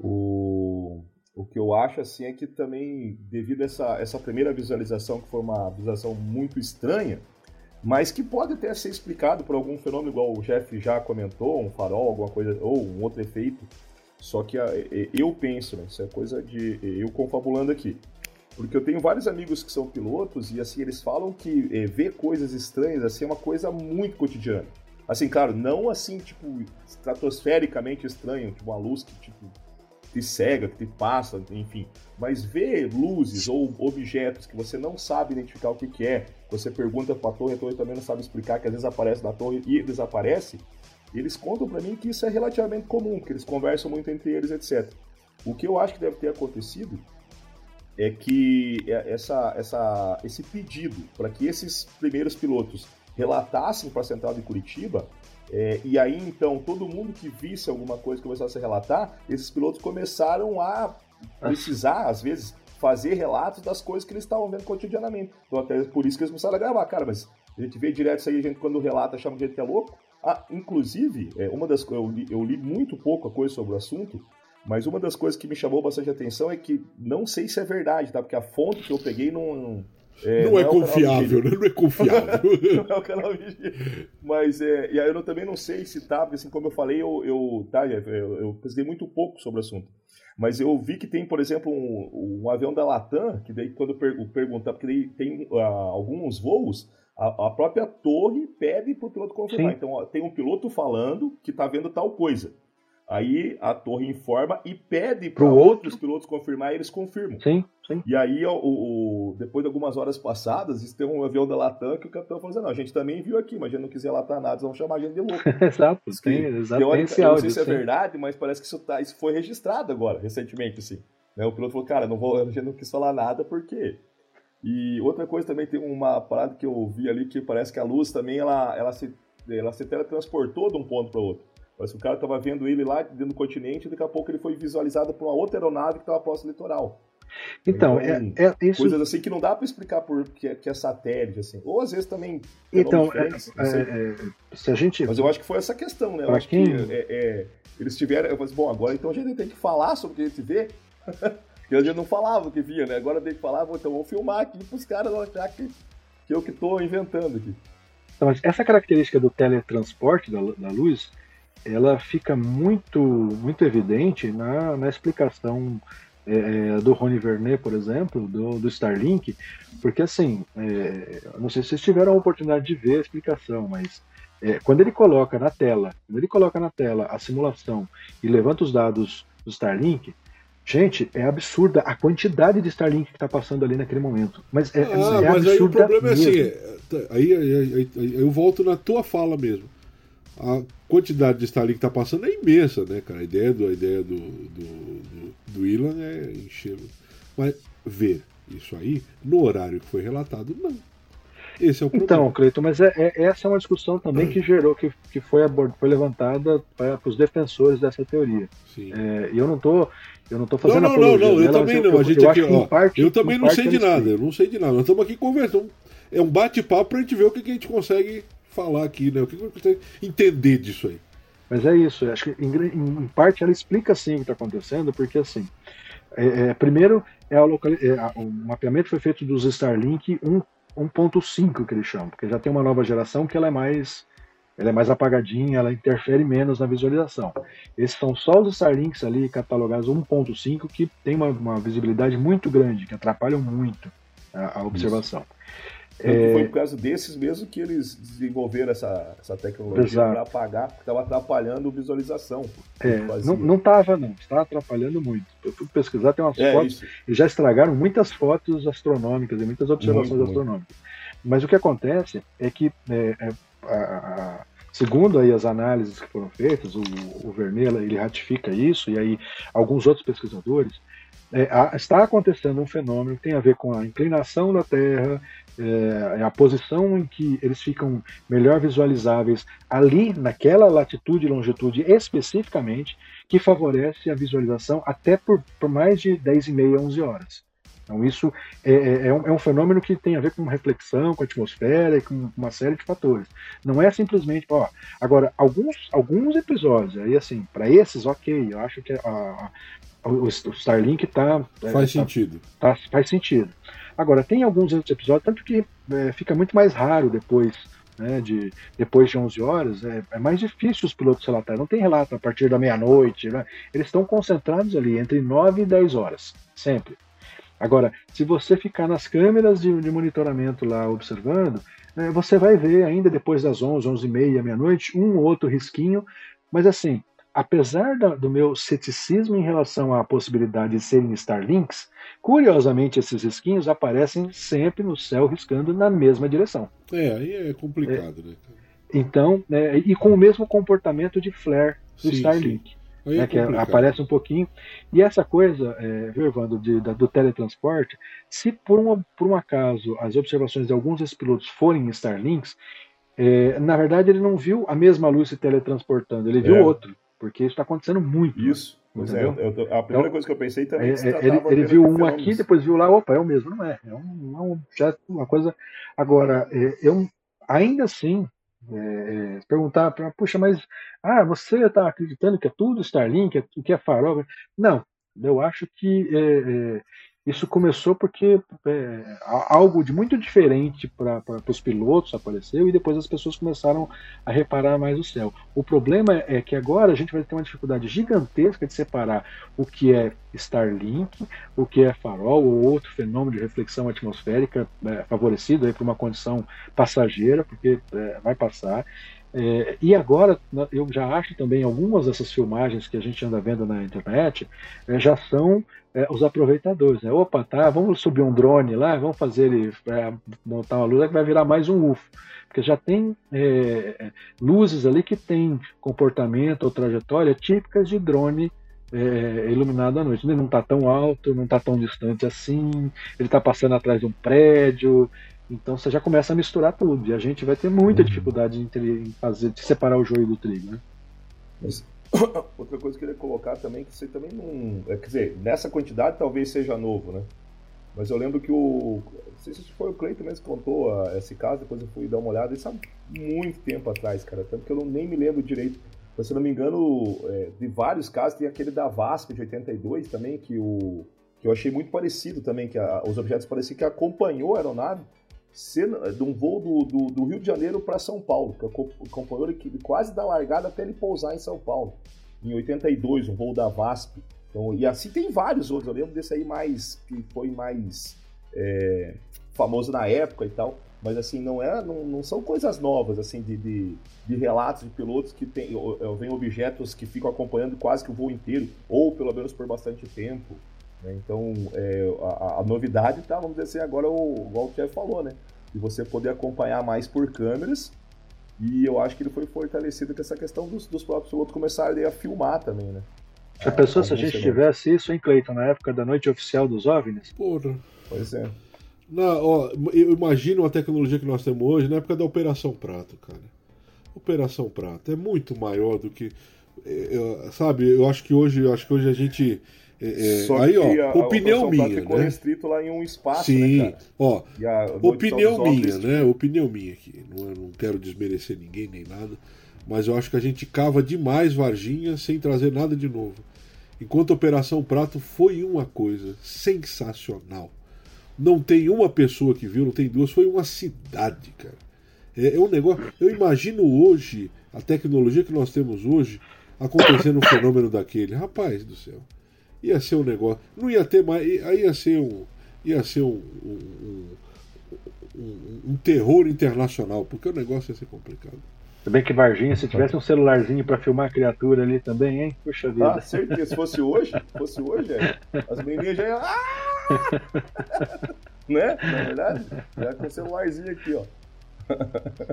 O, o que eu acho assim é que também, devido a essa, essa primeira visualização, que foi uma visualização muito estranha, mas que pode até ser explicado por algum fenômeno, igual o Jeff já comentou, um farol, alguma coisa, ou um outro efeito. Só que ah, eu penso, né, isso é coisa de eu confabulando aqui. Porque eu tenho vários amigos que são pilotos e assim eles falam que é, ver coisas estranhas assim é uma coisa muito cotidiana. Assim, claro, não assim tipo estratosfericamente estranho, tipo uma luz que tipo te cega, que te passa, enfim. Mas ver luzes ou objetos que você não sabe identificar o que, que é, você pergunta para a torre, a torre também não sabe explicar, que às vezes aparece na torre e desaparece, eles contam para mim que isso é relativamente comum, que eles conversam muito entre eles, etc. O que eu acho que deve ter acontecido é que é, essa, essa, esse pedido para que esses primeiros pilotos relatassem para a central de Curitiba é, e aí, então, todo mundo que visse alguma coisa começasse a relatar, esses pilotos começaram a precisar, às vezes, fazer relatos das coisas que eles estavam vendo cotidianamente. Então, até por isso que eles começaram a gravar. Cara, mas a gente vê direto isso aí, a gente quando relata chama de gente que é louco. Ah, inclusive, é, uma das eu li, eu li muito pouco a coisa sobre o assunto, mas uma das coisas que me chamou bastante atenção é que não sei se é verdade, tá? Porque a fonte que eu peguei não, é, não, não, é, é confiável, né? Não é confiável. não é o canal Vigia. Mas, é, e aí eu também não sei se tá, porque assim, como eu falei, eu, eu, tá, eu, eu pesquei muito pouco sobre o assunto. Mas eu vi que tem, por exemplo, um, um avião da Latam, que daí quando eu perguntar, porque daí tem uh, alguns voos, a, a, própria torre pede para o piloto confirmar. Sim. Então, ó, tem um piloto falando que está vendo tal coisa. Aí a torre informa e pede para outros pilotos confirmar e eles confirmam. Sim, sim. E aí, o, o, depois de algumas horas passadas, tem um avião da Latam que o capitão falou assim: não, a gente também viu aqui, mas a gente não quis relatar nada, vão chamar a gente de louco. Exato, tem, exatamente. Eu não sei se é sim. verdade, mas parece que isso, tá, isso foi registrado agora, recentemente, assim. Né? O piloto falou: cara, não vou, a gente não quis falar nada porque. E outra coisa também tem uma parada que eu vi ali que parece que a luz também ela, ela, se, ela se teletransportou de um ponto para outro. Parece que o cara tava vendo ele lá dentro do continente e daqui a pouco ele foi visualizado por uma outra aeronave que estava posto litoral. Então, então é, é, isso... coisas assim que não dá para explicar por que, que é satélite, assim. Ou às vezes também. Então, é, é, se a gente. Mas eu acho que foi essa questão, né? Eu acho quem... que é, eles tiveram. Eu falei, bom, agora então a gente tem que falar sobre o que a gente vê. Porque a gente não falava o que via, né? Agora tem que falar, então vamos filmar aqui para os caras não achar que, que eu que estou inventando aqui. Então, essa característica do teletransporte da, da luz, ela fica muito, muito evidente na, na explicação é, do Rony Vernet, por exemplo, do, do Starlink, porque assim, é, não sei se vocês tiveram a oportunidade de ver a explicação, mas é, quando ele coloca na tela, quando ele coloca na tela a simulação e levanta os dados do Starlink, Gente, é absurda a quantidade de Starlink que está passando ali naquele momento. Mas é, ah, é mas aí o problema mesmo. é assim, aí, aí, aí, eu volto na tua fala mesmo. A quantidade de Starlink que está passando é imensa, né, cara? A ideia do, a ideia do, do, do, do Ilan é encher. Mas ver isso aí, no horário que foi relatado, não. Esse é o problema. Então, Cleiton, mas é, é, essa é uma discussão também que gerou, que, que foi, abord, foi levantada para os defensores dessa teoria. É, e eu não estou eu não estou fazendo não, não, não, não, eu também não. Eu, a gente eu aqui, ó, parte, eu também não sei de nada, eu não sei de nada. Nós estamos aqui conversando. É um bate-papo para a gente ver o que, que, a gente consegue falar aqui, né? O que, a consegue entender disso aí. Mas é isso, acho que em, em parte ela explica sim o que está acontecendo, porque assim, é, é, primeiro é, local, é o mapeamento foi feito dos Starlink 1.5 que eles chamam, porque já tem uma nova geração que ela é mais ela é mais apagadinha, ela interfere menos na visualização. Esses são só os Starlinks ali catalogados 1.5 que tem uma, uma, visibilidade muito grande, que atrapalham muito a, a observação. É... Foi por causa desses mesmo que eles desenvolveram essa, essa tecnologia para apagar, porque estava atrapalhando a visualização. É, não estava não, está atrapalhando muito. Eu fui pesquisar, tem umas é, fotos, e já estragaram muitas fotos astronômicas e muitas observações muito, astronômicas. Muito. Mas o que acontece é que é, é a, segundo aí as análises que foram feitas, o, o Vermela ele ratifica isso e aí alguns outros pesquisadores é, a, está acontecendo um fenômeno que tem a ver com a inclinação da Terra, é, a posição em que eles ficam melhor visualizáveis ali naquela latitude e longitude especificamente, que favorece a visualização até por, por mais de 10 e meia, 11 horas. Então, isso é, é, é, um, é, um, fenômeno que tem a ver com reflexão, com a atmosfera e com uma série de fatores. Não é simplesmente. Ó, agora, alguns, alguns episódios, aí assim, para esses, ok, eu acho que a, a, o, Starlink tá. É, faz tá, sentido. Tá, faz sentido. Agora, tem alguns outros episódios, tanto que é, fica muito mais raro depois. Né, de, depois de 11 horas, é, é, mais difícil os pilotos relatarem. Não tem relato a partir da meia-noite. Né? Eles estão concentrados ali entre 9 e 10 horas, sempre. Agora, se você ficar nas câmeras de, de monitoramento lá observando, é, você vai ver ainda depois das 11, 11 e meia, meia-noite, um ou outro risquinho, mas assim, apesar da, do meu ceticismo em relação à possibilidade de serem Starlinks, curiosamente esses risquinhos aparecem sempre no céu riscando na mesma direção. É, aí é complicado, é, né? Então, é, e com o mesmo comportamento de flare do sim, Starlink. Sim né, é que aparece um pouquinho. E essa coisa, é, viu, Evandro, de, da, do teletransporte, se por, uma, por um acaso as observações de alguns desses pilotos forem Starlinks, é, na verdade ele não viu a mesma luz se teletransportando, ele viu é. outro, porque isso está acontecendo muito. Isso. Pois é, eu, eu, a primeira é, coisa que eu pensei também é, é ele, ele viu um aqui, depois viu lá, opa, é o mesmo, não é? É, um, é um, já uma coisa. Agora, eu ainda assim, é, é perguntar para, puxa, mas ah, você está acreditando que é tudo Starlink, que é farol? Não, eu acho que é, é, isso começou porque é, algo de muito diferente para os pilotos apareceu e depois as pessoas começaram a reparar mais o céu. O problema é que agora a gente vai ter uma dificuldade gigantesca de separar o que é Starlink, o que é farol ou outro fenômeno de reflexão atmosférica é, favorecido por uma condição passageira, porque é, vai passar, é, e agora, eu já acho também algumas dessas filmagens que a gente anda vendo na internet é, já são é, os aproveitadores. Né? Opa, tá, vamos subir um drone lá, vamos fazer ele é, montar uma luz é que vai virar mais um UFO. Porque já tem é, luzes ali que tem comportamento ou trajetória típicas de drone é, iluminado à noite. Ele não está tão alto, não está tão distante assim, ele está passando atrás de um prédio, então você já começa a misturar tudo. E a gente vai ter muita uhum. dificuldade em, fazer, de separar o joio do trigo, né? Mas outra coisa que eu queria colocar também, que você também não. É, quer dizer, nessa quantidade talvez seja novo, né? Mas eu lembro que o. Não sei se foi o Cleiton mesmo que contou a, esse caso, depois eu fui dar uma olhada, isso há muito tempo atrás, cara. Tanto que eu não, nem me lembro direito. Mas se não me engano, é, de vários casos, tem aquele da VASP de 82 também, que, o, que eu achei muito parecido também, que a, os objetos pareciam que acompanhou a aeronave de um voo do, do, do Rio de Janeiro para São Paulo, que acompanhou ele quase da largada até ele pousar em São Paulo. Em 82, um voo da VASP. Então, e assim tem vários outros. Eu lembro desse aí mais que foi mais é, famoso na época e tal. Mas assim, não, é, não, não são coisas novas, assim, de, de, de relatos de pilotos que tem, vem objetos que ficam acompanhando quase que o voo inteiro, ou pelo menos por bastante tempo. Né? Então, é, a, a, novidade tá, vamos dizer assim, agora o, igual o Jeff falou, né? De você poder acompanhar mais por câmeras. E eu acho que ele foi fortalecido com essa questão dos, dos próprios pilotos começarem a filmar também, né? Já pensou se a gente tivesse isso, hein, Cleiton, na época da noite oficial dos OVNIs? Porra. Pois é. Na, ó, eu imagino a tecnologia que nós temos hoje na época da Operação Prato, cara. Operação Prato é muito maior do que. É, sabe, eu acho que hoje, eu acho que hoje a gente. É, é aí, ó, a, opinião a minha, ficou né? restrito lá em um espaço, Sim, né, ó, opinião minha, né? Opinião minha aqui. Não, não quero desmerecer ninguém nem nada mas eu acho que a gente cava demais Varginha sem trazer nada de novo. Enquanto Operação Prato foi uma coisa sensacional. Não tem uma pessoa que viu, não tem duas, foi uma cidade, cara. É, é um negócio. Eu imagino hoje, a tecnologia que nós temos hoje, acontecendo um fenômeno daquele. Rapaz do céu. Ia ser um negócio. Não ia ter mais. Aí ia ser um. Ia ser um, um, um, um terror internacional, porque o negócio ia ser complicado. Se bem que Varginha, se tivesse um celularzinho para filmar a criatura ali também, hein? Puxa vida. Ah, certeza. Se fosse hoje, fosse hoje, é. as meninas já iam. Ah! né? Na verdade, já com o celularzinho aqui, ó.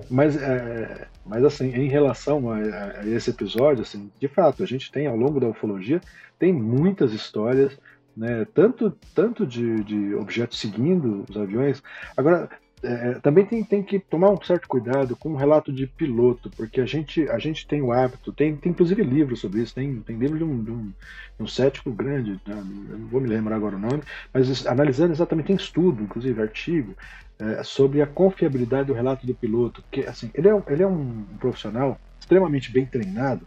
Mas, é, mas assim, em relação a, a, esse episódio, assim, de fato, a gente tem ao longo da ufologia tem muitas histórias, né? Tanto, tanto de, de objetos seguindo os aviões. Agora, é, também tem, tem que tomar um certo cuidado com o relato de piloto, porque a gente, a gente tem o hábito, tem, tem inclusive livros sobre isso, tem, tem livro de um, de um, de um cético grande, né, não vou me lembrar agora o nome, mas analisando exatamente, tem estudo, inclusive artigo, é, sobre a confiabilidade do relato do piloto, porque assim, ele é, ele é um profissional extremamente bem treinado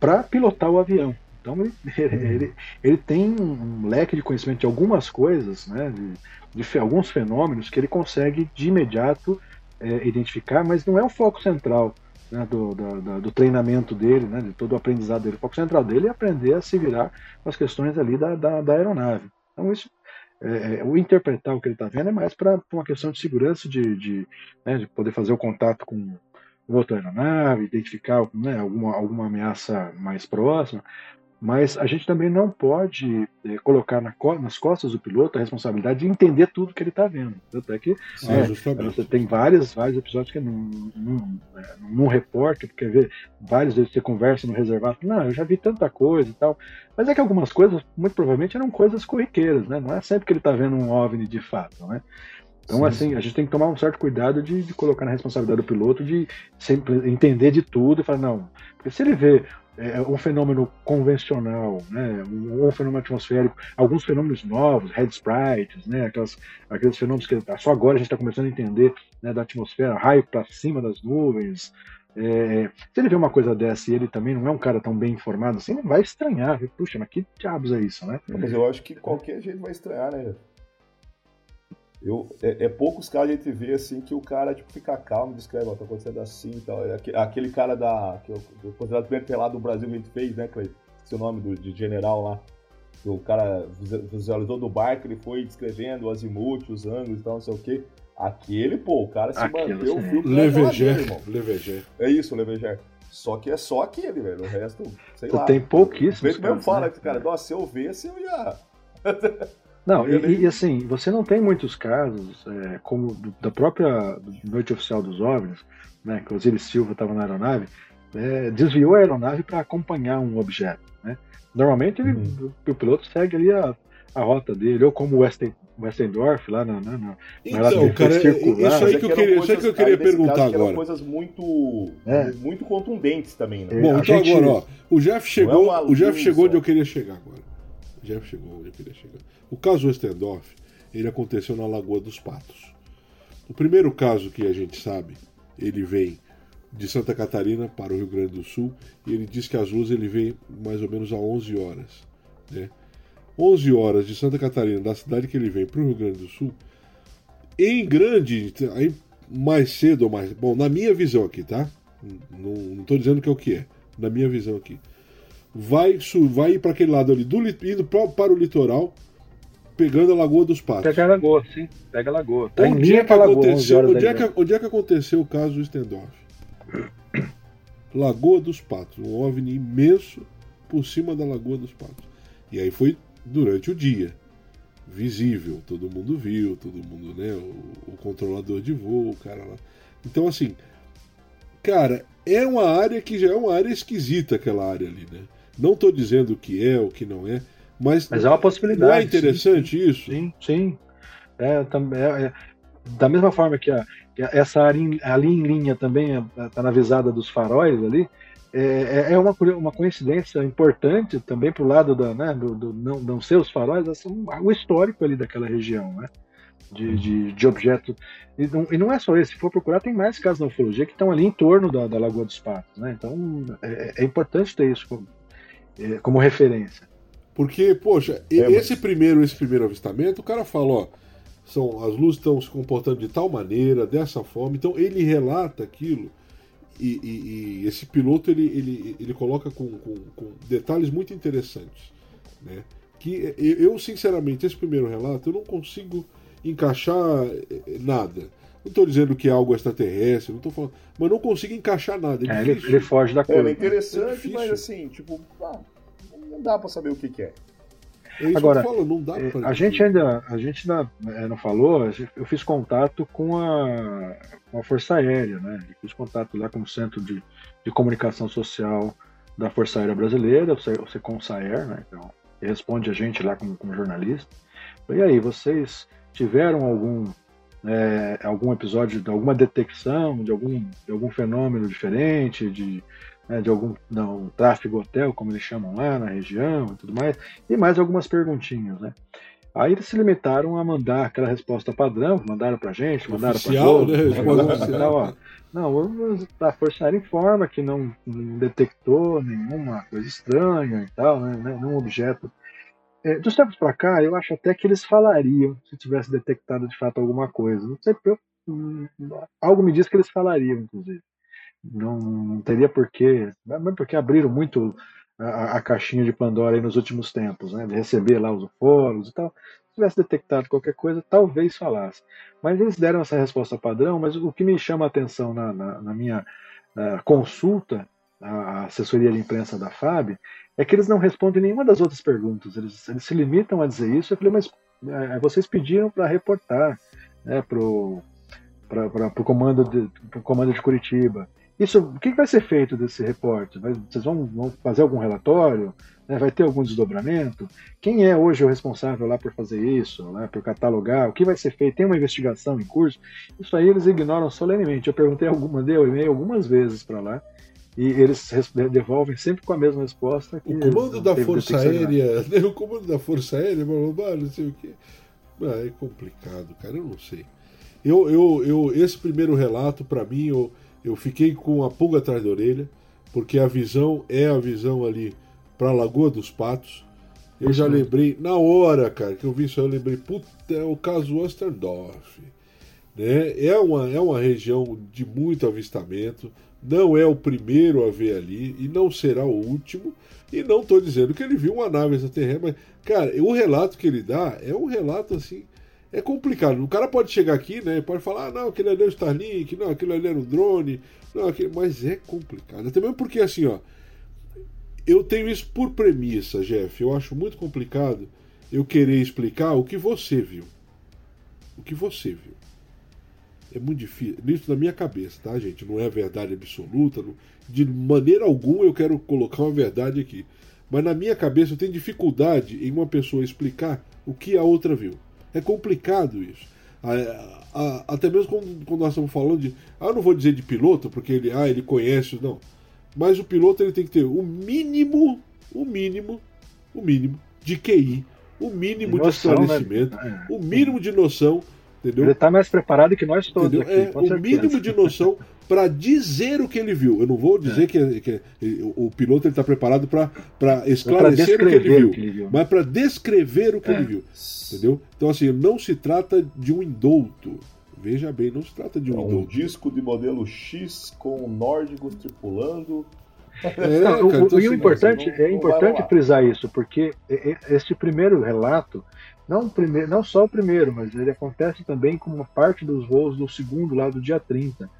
para pilotar o avião. Então ele, ele, ele, ele, tem um leque de conhecimento de algumas coisas, né, de, de alguns fenômenos que ele consegue de imediato é, identificar, mas não é o foco central né, do, do, do, treinamento dele, né, de todo o aprendizado dele. O foco central dele é aprender a se virar com as questões ali da, da, da aeronave. Então, isso, é, é o interpretar o que ele está vendo é mais para uma questão de segurança, de, de, né, de, poder fazer o contato com outra aeronave, identificar né, alguma, alguma ameaça mais próxima, mas a gente também não pode é, colocar na, nas costas do piloto a responsabilidade de entender tudo que ele está vendo. Tanto é que Sim, é, você tem vários, vários episódios que num, num, é, num repórter, quer ver, vários vezes você conversa no reservado, não, eu já vi tanta coisa e tal. Mas é que algumas coisas, muito provavelmente, eram coisas corriqueiras, né? Não é sempre que ele está vendo um OVNI de fato, né? Então, sim, assim, sim. a gente tem que tomar um certo cuidado de, de, colocar na responsabilidade do piloto de sempre entender de tudo e falar, não, porque se ele vê é, um fenômeno convencional, né, um, um, fenômeno atmosférico, alguns fenômenos novos, red sprites, né, aquelas, aqueles fenômenos que só agora a gente está começando a entender né, da atmosfera, raio para cima das nuvens. É, se ele vê uma coisa dessa e ele também não é um cara tão bem informado assim, ele vai estranhar. Puxa, mas que diabos é isso, né? Mas eu acho que qualquer jeito vai estranhar, né? Eu, é, é, poucos casos a gente vê assim que o cara tipo, fica calmo e descreve, ó, tá acontecendo assim e tal. É aquele cara da. que o considerado primeiro pelado do Brasil que a gente fez, né, Clay? Seu nome do, de general lá. O cara visualizou do barco, ele foi descrevendo o azimuth, os ângulos e tal, não sei o quê. Aquele, pô, o cara se aquele, manteve o filme Leveger, Leveger. É isso, Leveger. Só que é só aquele, velho. O resto, sei tu lá. Tem pouquíssimos. O mesmo fala, né? cara, nossa, se eu visse, eu ia. Não, e, e, assim, você não tem muitos casos, é, como do, da própria Noite Oficial dos OVNIs, né, que o Osiris Silva estava na aeronave, é, desviou a aeronave para acompanhar um objeto. Né? Normalmente ele, uhum. o, o, piloto segue ali a, a rota dele, ou como o Westen, Westendorf lá na, na, na então, cara, é, circular. isso aí que eu queria, coisas, que eu queria perguntar caso, agora. coisas muito, é. muito contundentes também, né? Bom, então gente... agora, ó, o Jeff chegou, é o Jeff chegou onde eu queria chegar agora. Jeff chegou eu queria chegar. O caso Westendorf, ele aconteceu na Lagoa dos Patos. O primeiro caso que a gente sabe, ele vem de Santa Catarina para o Rio Grande do Sul e ele diz que as luzes ele vem mais ou menos a 11 horas, né? 11 horas de Santa Catarina, da cidade que ele vem para o Rio Grande do Sul, em grande, mais cedo ou mais. Bom, na minha visão aqui, tá? Não estou dizendo que é o que é, na minha visão aqui. Vai, vai ir para aquele lado ali, do, indo para o litoral, pegando a Lagoa dos Patos. Pega a Lagoa, sim, pega a Lagoa. Tá onde, é que aconteceu, onde, é que, onde é que aconteceu o caso do Stendorf? Lagoa dos Patos, um OVNI imenso por cima da Lagoa dos Patos. E aí foi durante o dia. Visível, todo mundo viu, todo mundo, né? O, o controlador de voo, o cara lá. Então, assim, cara, é uma área que já é uma área esquisita, aquela área ali, né? Não estou dizendo o que é, o que não é, mas. Mas é uma possibilidade. Não é interessante sim, isso? Sim, sim. É, é, é, da mesma forma que, a, que essa área ali em linha também está na visada dos faróis ali, é, é, é uma, uma coincidência importante também para o lado da, né, do, do, não, não ser os faróis, assim, o histórico ali daquela região, né? De, de, de objeto. E não, e não, é só esse, se for procurar, tem mais casos na ufologia que estão ali em torno da, da Lagoa dos Patos. Né? Então é, é importante ter isso como, é, como referência. Porque, poxa, é, esse primeiro esse primeiro avistamento, o cara fala, ó, são, as luzes estão se comportando de tal maneira, dessa forma, então ele relata aquilo e, e, e, esse piloto ele, ele, ele coloca com, com, com, detalhes muito interessantes. Né? Que eu, sinceramente, esse primeiro relato, eu não consigo encaixar eh, nada. Não estou dizendo que é algo extraterrestre, não tô falando, mas não consigo encaixar nada. É é, ele, ele, foge da coisa. É, é interessante, mas assim, tipo, ah, não dá para saber o que, que é. É Agora, falo, a gente ainda, a gente ainda é, não falou, eu fiz contato com a, com a Força Aérea, né? Eu fiz contato lá com o Centro de, de Comunicação Social da Força Aérea Brasileira, o Seconsaer, né? Então, responde a gente lá como, como jornalista. E aí, vocês tiveram algum é, algum episódio, de alguma detecção de algum, de algum fenômeno diferente, de né, de algum não, tráfego hotel, como eles chamam lá na região e tudo mais, e mais algumas perguntinhas, né? Aí eles se limitaram a mandar aquela resposta padrão, mandaram pra gente, mandaram para todos. Né? ó, não, a Força Aérea informa que não, não, detectou nenhuma coisa estranha e tal, né, né nenhum objeto. É, dos tempos para cá, eu acho até que eles falariam se tivesse detectado de fato alguma coisa. Não sei, eu, hum, algo me diz que eles falariam, inclusive. Não, não teria porquê, mesmo porque abriram muito a, a, caixinha de Pandora nos últimos tempos, né, de receber lá os ufólogos e tal. Se tivesse detectado qualquer coisa, talvez falasse. Mas eles deram essa resposta padrão, mas o que me chama a atenção na, na, na minha na consulta à assessoria de imprensa da FAB é que eles não respondem nenhuma das outras perguntas. Eles, eles se limitam a dizer isso. Eu falei, mas é, vocês pediram para reportar né, para o comando, de, comando de Curitiba. Isso, o que vai ser feito desse reporte? Vocês vão, vão, fazer algum relatório? Né? Vai ter algum desdobramento? Quem é hoje o responsável lá por fazer isso, né? por catalogar? O que vai ser feito? Tem uma investigação em curso? Isso aí eles ignoram solenemente. Eu perguntei alguma, mandei o e-mail algumas vezes para lá e eles devolvem sempre com a mesma resposta. o comando da Força Aérea, né? o comando da Força Aérea, não sei o quê. Ah, é complicado, cara, eu não sei. Eu, eu, eu, esse primeiro relato, para mim, eu, eu fiquei com a pulga atrás da orelha, porque a visão é a visão ali para a Lagoa dos Patos. Eu já lembrei, na hora, cara, que eu vi isso, eu lembrei, puta, é o caso Osterdorf. Né? É, uma, é uma região de muito avistamento, não é o primeiro a ver ali e não será o último. E não estou dizendo que ele viu uma nave extraterrestre, mas, cara, o relato que ele dá é um relato assim é complicado. O cara pode chegar aqui, né? Pode falar, ah, não, aquele ali é o Starlink, não, aquele ali era o drone, não, aquele... mas é complicado. Também porque assim, ó, eu tenho isso por premissa, Jeff. Eu acho muito complicado eu querer explicar o que você viu. O que você viu. É muito difícil. Isso na minha cabeça, tá, gente? Não é verdade absoluta. Não... De maneira alguma eu quero colocar uma verdade aqui. Mas na minha cabeça eu tenho dificuldade em uma pessoa explicar o que a outra viu. É complicado isso. A, a, até mesmo quando, quando, nós estamos falando de. Ah, eu não vou dizer de piloto, porque ele, ah, ele conhece. Não. Mas o piloto ele tem que ter o mínimo, o mínimo, o mínimo de QI, o mínimo noção, de né? esclarecimento, né? o mínimo de noção. Entendeu? Ele está mais preparado que nós todos. Aqui, é, o mínimo de noção para dizer o que ele viu. Eu não vou dizer é. que, que, o, o piloto está preparado para esclarecer o que ele viu, que ele viu. mas para descrever o que é. ele viu. Entendeu? Então, assim, não se trata de um indulto. Veja bem, não se trata de um, é um indulto. disco de modelo X com nórdicos tripulando. É, não, cara, o, então, e o assim, importante, não, é importante frisar isso, porque este primeiro relato, não, primeiro, não só o primeiro, mas ele acontece também com uma parte dos voos do segundo lá do dia 30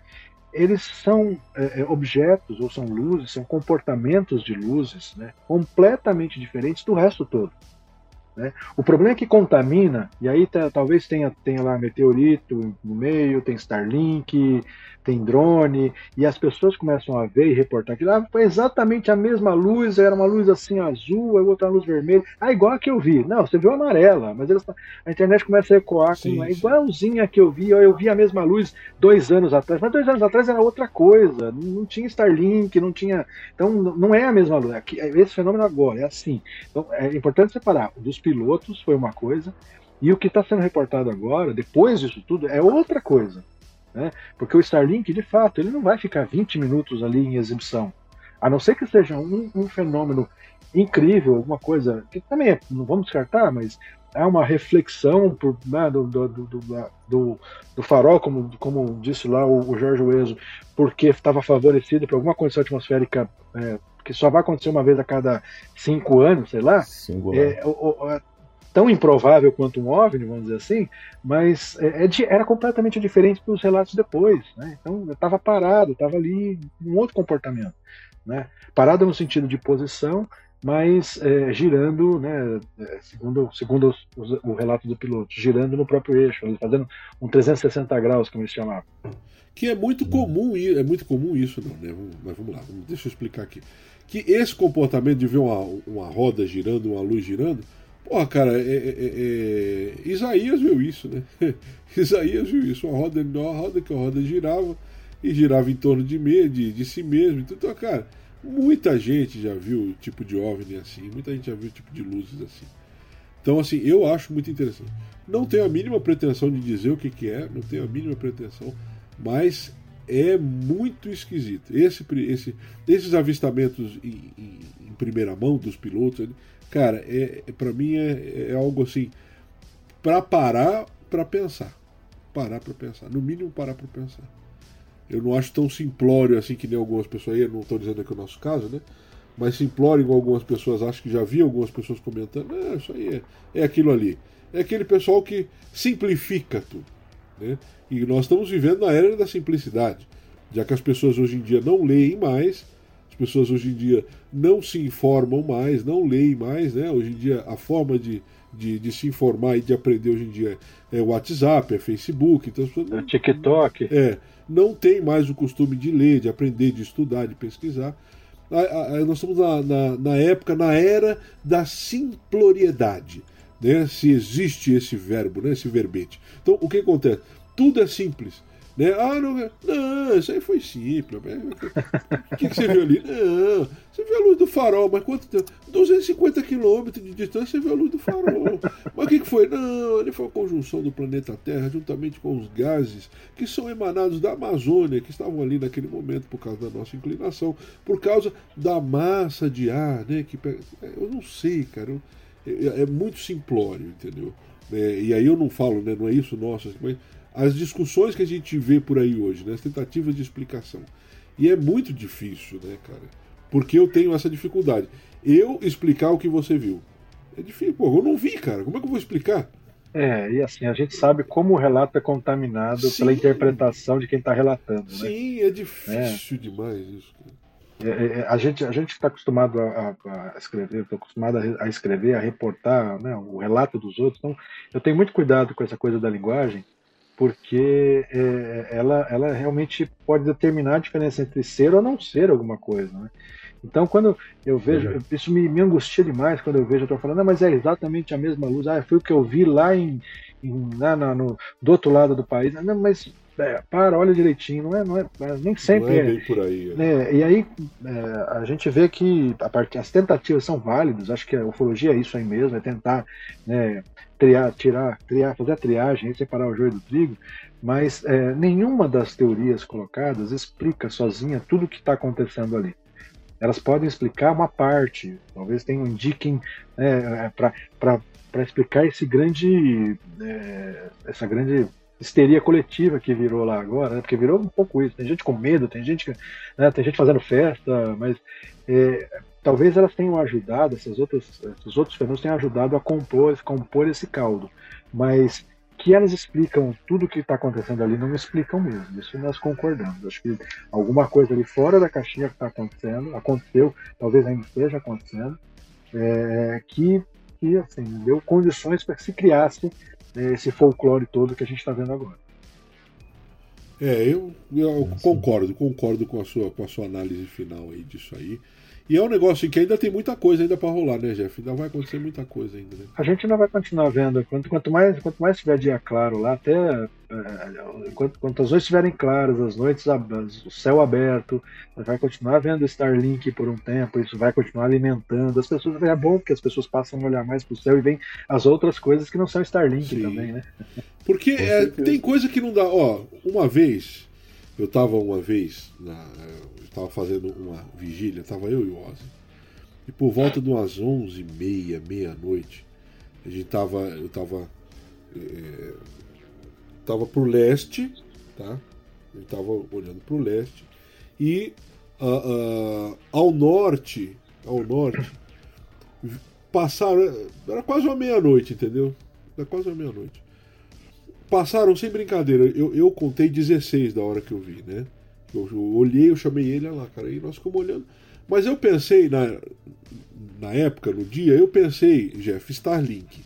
eles são é, é, objetos ou são luzes, são comportamentos de luzes né, completamente diferentes do resto todo. Né? O problema é que contamina, e aí talvez tenha, tenha lá meteorito no meio, tem Starlink, tem drone, e as pessoas começam a ver e reportar que ah, foi exatamente a mesma luz, era uma luz assim azul, aí outra luz vermelha. Ah, igual a que eu vi. Não, você viu amarela, mas eles, a internet começa a ecoar sim, com sim. igualzinha que eu vi, eu vi a mesma luz dois anos atrás, mas dois anos atrás era outra coisa, não tinha Starlink, não tinha. Então não é a mesma luz. Esse fenômeno agora é assim. Então é importante separar. Dos pilotos foi uma coisa, e o que está sendo reportado agora, depois disso tudo, é outra coisa. Né? Porque o Starlink, de fato, ele não vai ficar 20 minutos ali em exibição. A não ser que seja um, um fenômeno incrível, alguma coisa que também é, não vamos descartar, mas é uma reflexão por, né, do, do, do, do, do, farol, como, como disse lá o, o Jorge Weso, porque estava favorecido por alguma condição atmosférica é, que só vai acontecer uma vez a cada cinco anos, sei lá. É, o, o, tão improvável quanto um OVNI, vamos dizer assim, mas é, é, era completamente diferente dos relatos depois. Né? Então, estava parado, estava ali um outro comportamento. Né? Parado no sentido de posição, mas é, girando, né, é, segundo, segundo os, os, o relato do piloto, girando no próprio eixo, fazendo um 360 graus, como eles chamavam. Que é muito comum, é muito comum isso, não, né? Mas vamos lá, deixa eu explicar aqui. Que esse comportamento de ver uma, uma roda girando, uma luz girando, Pô, cara, é, é, é, é, Isaías viu isso, né? Isaías viu isso, uma roda, uma roda que a roda girava e girava em torno de, de, de si mesmo. Então, cara, muita gente já viu tipo de OVNI assim, muita gente já viu tipo de luzes assim. Então, assim, eu acho muito interessante. Não tenho a mínima pretensão de dizer o que, que é, não tenho a mínima pretensão, mas é muito esquisito. Esse, esse, esses avistamentos em, em, em primeira mão dos pilotos, Cara, é, é para mim é, é algo assim para parar para pensar. Parar para pensar. No mínimo, parar para pensar. Eu não acho tão simplório assim que nem algumas pessoas aí, eu não estou dizendo aqui o nosso caso, né? Mas simplório igual algumas pessoas, acho que já vi algumas pessoas comentando, não, isso aí é, é aquilo ali. É aquele pessoal que simplifica tudo. Né? E nós estamos vivendo na era da simplicidade, já que as pessoas hoje em dia não leem mais, pessoas hoje em dia não se informam mais, não leem mais, né? Hoje em dia a forma de, de, de se informar e de aprender hoje em dia é o WhatsApp, é Facebook, então as pessoas não, é TikTok. É, não tem mais o costume de ler, de aprender, de estudar, de pesquisar. nós estamos na, na, na, época, na era da simploriedade, né? Se existe esse verbo, né? Esse verbete. Então, o que acontece? Tudo é simples. Né? Ah, não, não, isso aí foi simples. O que, que, você viu ali? Não, você viu a luz do farol, mas quanto tempo? 250 quilômetros de distância você viu a luz do farol. Mas o que, que foi? Não, ali foi a conjunção do planeta Terra juntamente com os gases que são emanados da Amazônia, que estavam ali naquele momento por causa da nossa inclinação, por causa da massa de ar, né? Que, eu não sei, cara. Eu, é, é, muito simplório, entendeu? É, e aí eu não falo, né? Não é isso nosso, mas as discussões que a gente vê por aí hoje, né, as tentativas de explicação. E é muito difícil, né, cara? Porque eu tenho essa dificuldade. Eu explicar o que você viu. É difícil, pô, eu não vi, cara. Como é que eu vou explicar? É, e assim, a gente sabe como o relato é contaminado Sim. pela interpretação de quem está relatando. Né? Sim, é difícil é. demais isso. É, é, é, a gente a gente está acostumado a, a, escrever, estou acostumado a, a, escrever, a reportar né, o relato dos outros. Então, eu tenho muito cuidado com essa coisa da linguagem porque é, ela, ela realmente pode determinar a diferença entre ser ou não ser alguma coisa. Né? Então, quando eu vejo, uhum. isso me, me, angustia demais quando eu vejo, eu estou falando, ah, mas é exatamente a mesma luz, ah, foi o que eu vi lá em, em lá no, do outro lado do país. Não, mas é, para, olha direitinho, não é, não é, é nem sempre não é. Bem por aí. É. e aí é, a gente vê que a part... as tentativas são válidas, acho que a ufologia é isso aí mesmo, é tentar né, triar, tirar, triar, fazer a triagem, separar o joio do trigo, mas é, nenhuma das teorias colocadas explica sozinha tudo o que está acontecendo ali. Elas podem explicar uma parte, talvez tenham indiquem né, para explicar esse grande, essa grande histeria coletiva que virou lá agora, né? porque virou um pouco isso. Tem gente com medo, tem gente, né, tem gente fazendo festa, mas é, talvez elas tenham ajudado, essas outras, esses outros fenômenos tenham ajudado a compor, compor esse caldo. Mas que elas explicam tudo o que está acontecendo ali, não explicam mesmo. Isso nós concordamos. Acho que alguma coisa ali fora da caixinha que está acontecendo, aconteceu, talvez ainda esteja acontecendo, é, que, que assim, deu condições para que se criasse né, esse folclore todo que a gente está vendo agora. É, eu, eu concordo, concordo com a, sua, com a sua análise final aí disso aí. E é um negócio que ainda tem muita coisa ainda para rolar, né, Jeff? Ainda vai acontecer muita coisa ainda, né? A gente ainda vai continuar vendo. Quanto, quanto, mais, quanto mais tiver dia claro lá, até. É, quanto, quanto as noites estiverem claras, as noites, o céu aberto, vai continuar vendo Starlink por um tempo, isso vai continuar alimentando. As pessoas. É bom porque as pessoas passam a olhar mais pro céu e veem as outras coisas que não são Starlink Sim. também, né? Porque é, tem coisa que não dá. Ó, uma vez, eu tava uma vez na estava fazendo uma vigília, estava eu e o Ozzy. E por volta de umas 11 e meia, meia-noite, a gente tava, eu estava é, tava pro leste, tá? Eu estava olhando pro leste e uh, uh, ao norte, ao norte, passaram, era quase uma meia-noite, entendeu? Era quase uma meia-noite. Passaram sem brincadeira, eu, eu contei 16 da hora que eu vi, né? Eu, eu olhei, eu chamei ele, olha lá, cara, e nós ficamos olhando. Mas eu pensei, na, na época, no dia, eu pensei, Jeff, Starlink.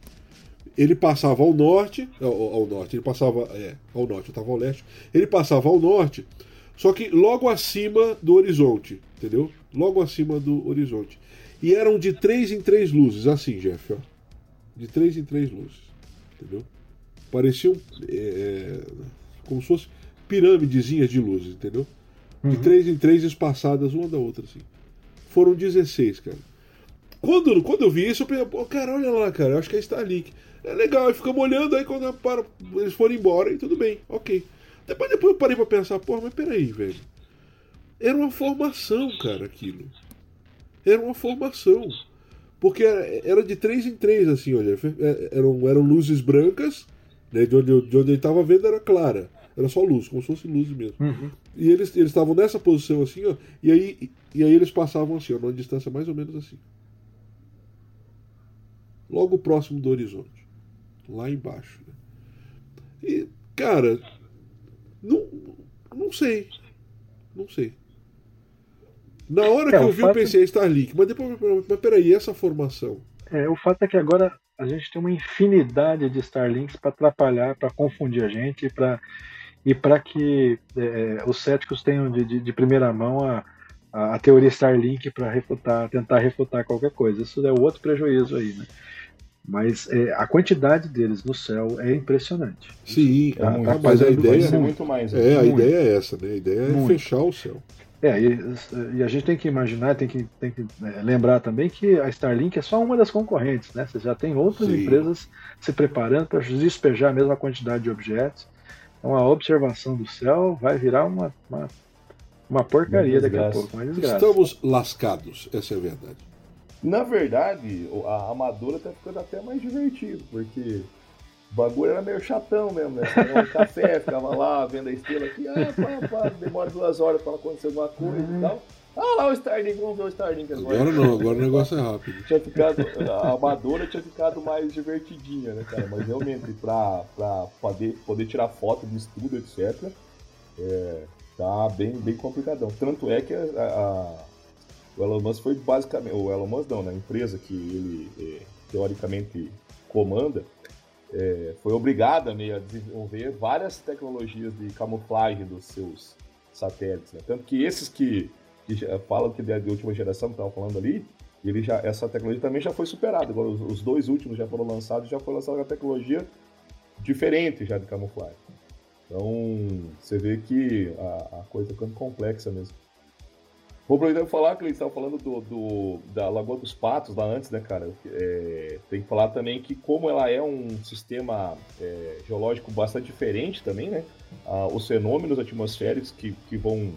Ele passava ao norte, ao, ao norte, ele passava, é, ao norte, eu estava ao leste, ele passava ao norte, só que logo acima do horizonte, entendeu? Logo acima do horizonte. E eram de três em três luzes, assim, Jeff, ó. De três em três luzes, entendeu? Pareciam é, é como se fosse pirâmidezinhas de luzes, entendeu? De uhum. três em três espaçadas, uma da outra, assim. Foram 16, cara. Quando, quando eu vi isso, eu pensei, pô, cara, olha lá, cara, eu acho que é Starlink. É legal, aí ficamos olhando, aí quando para, eles foram embora, e tudo bem, ok. Depois, depois eu parei pra pensar, pô, mas peraí, velho. Era uma formação, cara, aquilo. Era uma formação. Porque era, era de três em três, assim, olha. É, eram, eram luzes brancas, né, de onde, de onde ele estava vendo era clara. Era só luz, como se fosse luz mesmo. Uhum. E eles eles estavam nessa posição assim, ó, e aí, e aí eles passavam assim, ó, numa distância mais ou menos assim. Logo próximo do horizonte. Lá embaixo. Né? E, cara, não, não sei. Não sei. Na hora é, que eu vi, eu pensei, é Starlink, mas depois, mas peraí, essa formação? É, o fato é que agora a gente tem uma infinidade de Starlinks para atrapalhar, para confundir a gente, para e para que é, os céticos tenham de, de, de primeira mão a, a, a teoria Starlink para refutar, tentar refutar qualquer coisa. Isso é outro prejuízo aí, né? Mas é, a quantidade deles no céu é impressionante. Sim, é a, mas a ideia é muito mais. É, a ideia é essa, né? A ideia é muito. fechar o céu. É, e, e, a gente tem que imaginar, tem que, tem que é, lembrar também que a Starlink é só uma das concorrentes, né? Você já tem outras Sim. empresas se preparando para despejar a mesma quantidade de objetos. Então a observação do céu vai virar uma, uma, uma porcaria daqui a pouco, uma desgraça. Estamos lascados, essa é a verdade. Na verdade, a amadora tá ficando até mais divertido, porque o bagulho era meio chatão mesmo, né? Um café, ficava lá vendo a estrela aqui, ah, pá, pá, demora duas horas para acontecer alguma coisa uhum. e tal. Ah lá o Starlink, vamos ver o Starlink agora. Agora não, agora o negócio é rápido. tinha ficado, a amadora tinha ficado mais divertidinha, né, cara? Mas realmente, pra, pra poder, poder tirar foto do estudo, etc., é, tá bem, bem complicadão. Tanto é que a, a, o Elon Musk foi basicamente. O Elon Musk não, né? A empresa que ele é, teoricamente comanda. É, foi obrigada meio, a desenvolver várias tecnologias de camuflagem dos seus satélites. Né? Tanto que esses que que falam que é de última geração, que estava falando ali, ele já, essa tecnologia também já foi superada. Agora, os, os dois últimos já foram lançados, já foi lançada uma tecnologia diferente já de camuflagem. Então, você vê que a, a coisa ficando complexa mesmo. Vou aproveitar para falar que eles estavam falando do, do, da Lagoa dos Patos lá antes, né, cara? É, tem que falar também que como ela é um sistema é, geológico bastante diferente também, né? Ah, os fenômenos atmosféricos que, que vão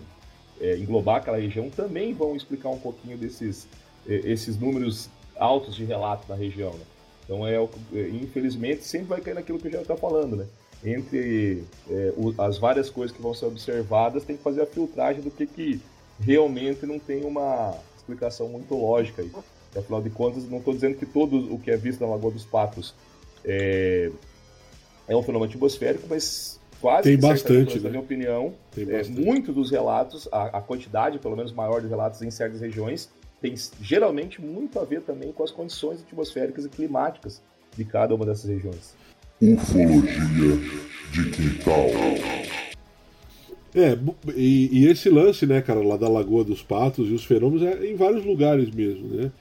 é, englobar aquela região também vão explicar um pouquinho desses é, esses números altos de relato na região, né? Então, é, é, infelizmente, sempre vai cair naquilo que a gente está falando, né? Entre é, o, as várias coisas que vão ser observadas, tem que fazer a filtragem do que, que realmente não tem uma explicação muito lógica aí. Afinal de contas, não estou dizendo que todo o que é visto na Lagoa dos Patos é, é um fenômeno atmosférico, mas quase tem bastante, né? na minha opinião, é, muito dos relatos, a, a, quantidade, pelo menos maior de relatos em certas regiões, tem geralmente muito a ver também com as condições atmosféricas e climáticas de cada uma dessas regiões. Ufologia de quintal. É, e, e, esse lance, né, cara, lá da Lagoa dos Patos e os fenômenos é em vários lugares mesmo, né?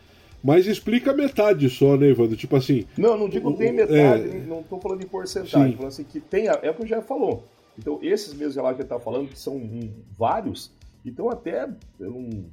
Mas explica metade só, né, Evandro? Tipo assim. Não, não digo tem metade, é... não estou falando de porcentagem, falando assim que tem. É o que o já falou. Então, esses mesmos relatos que ele está falando, que são um, vários, então até eu não,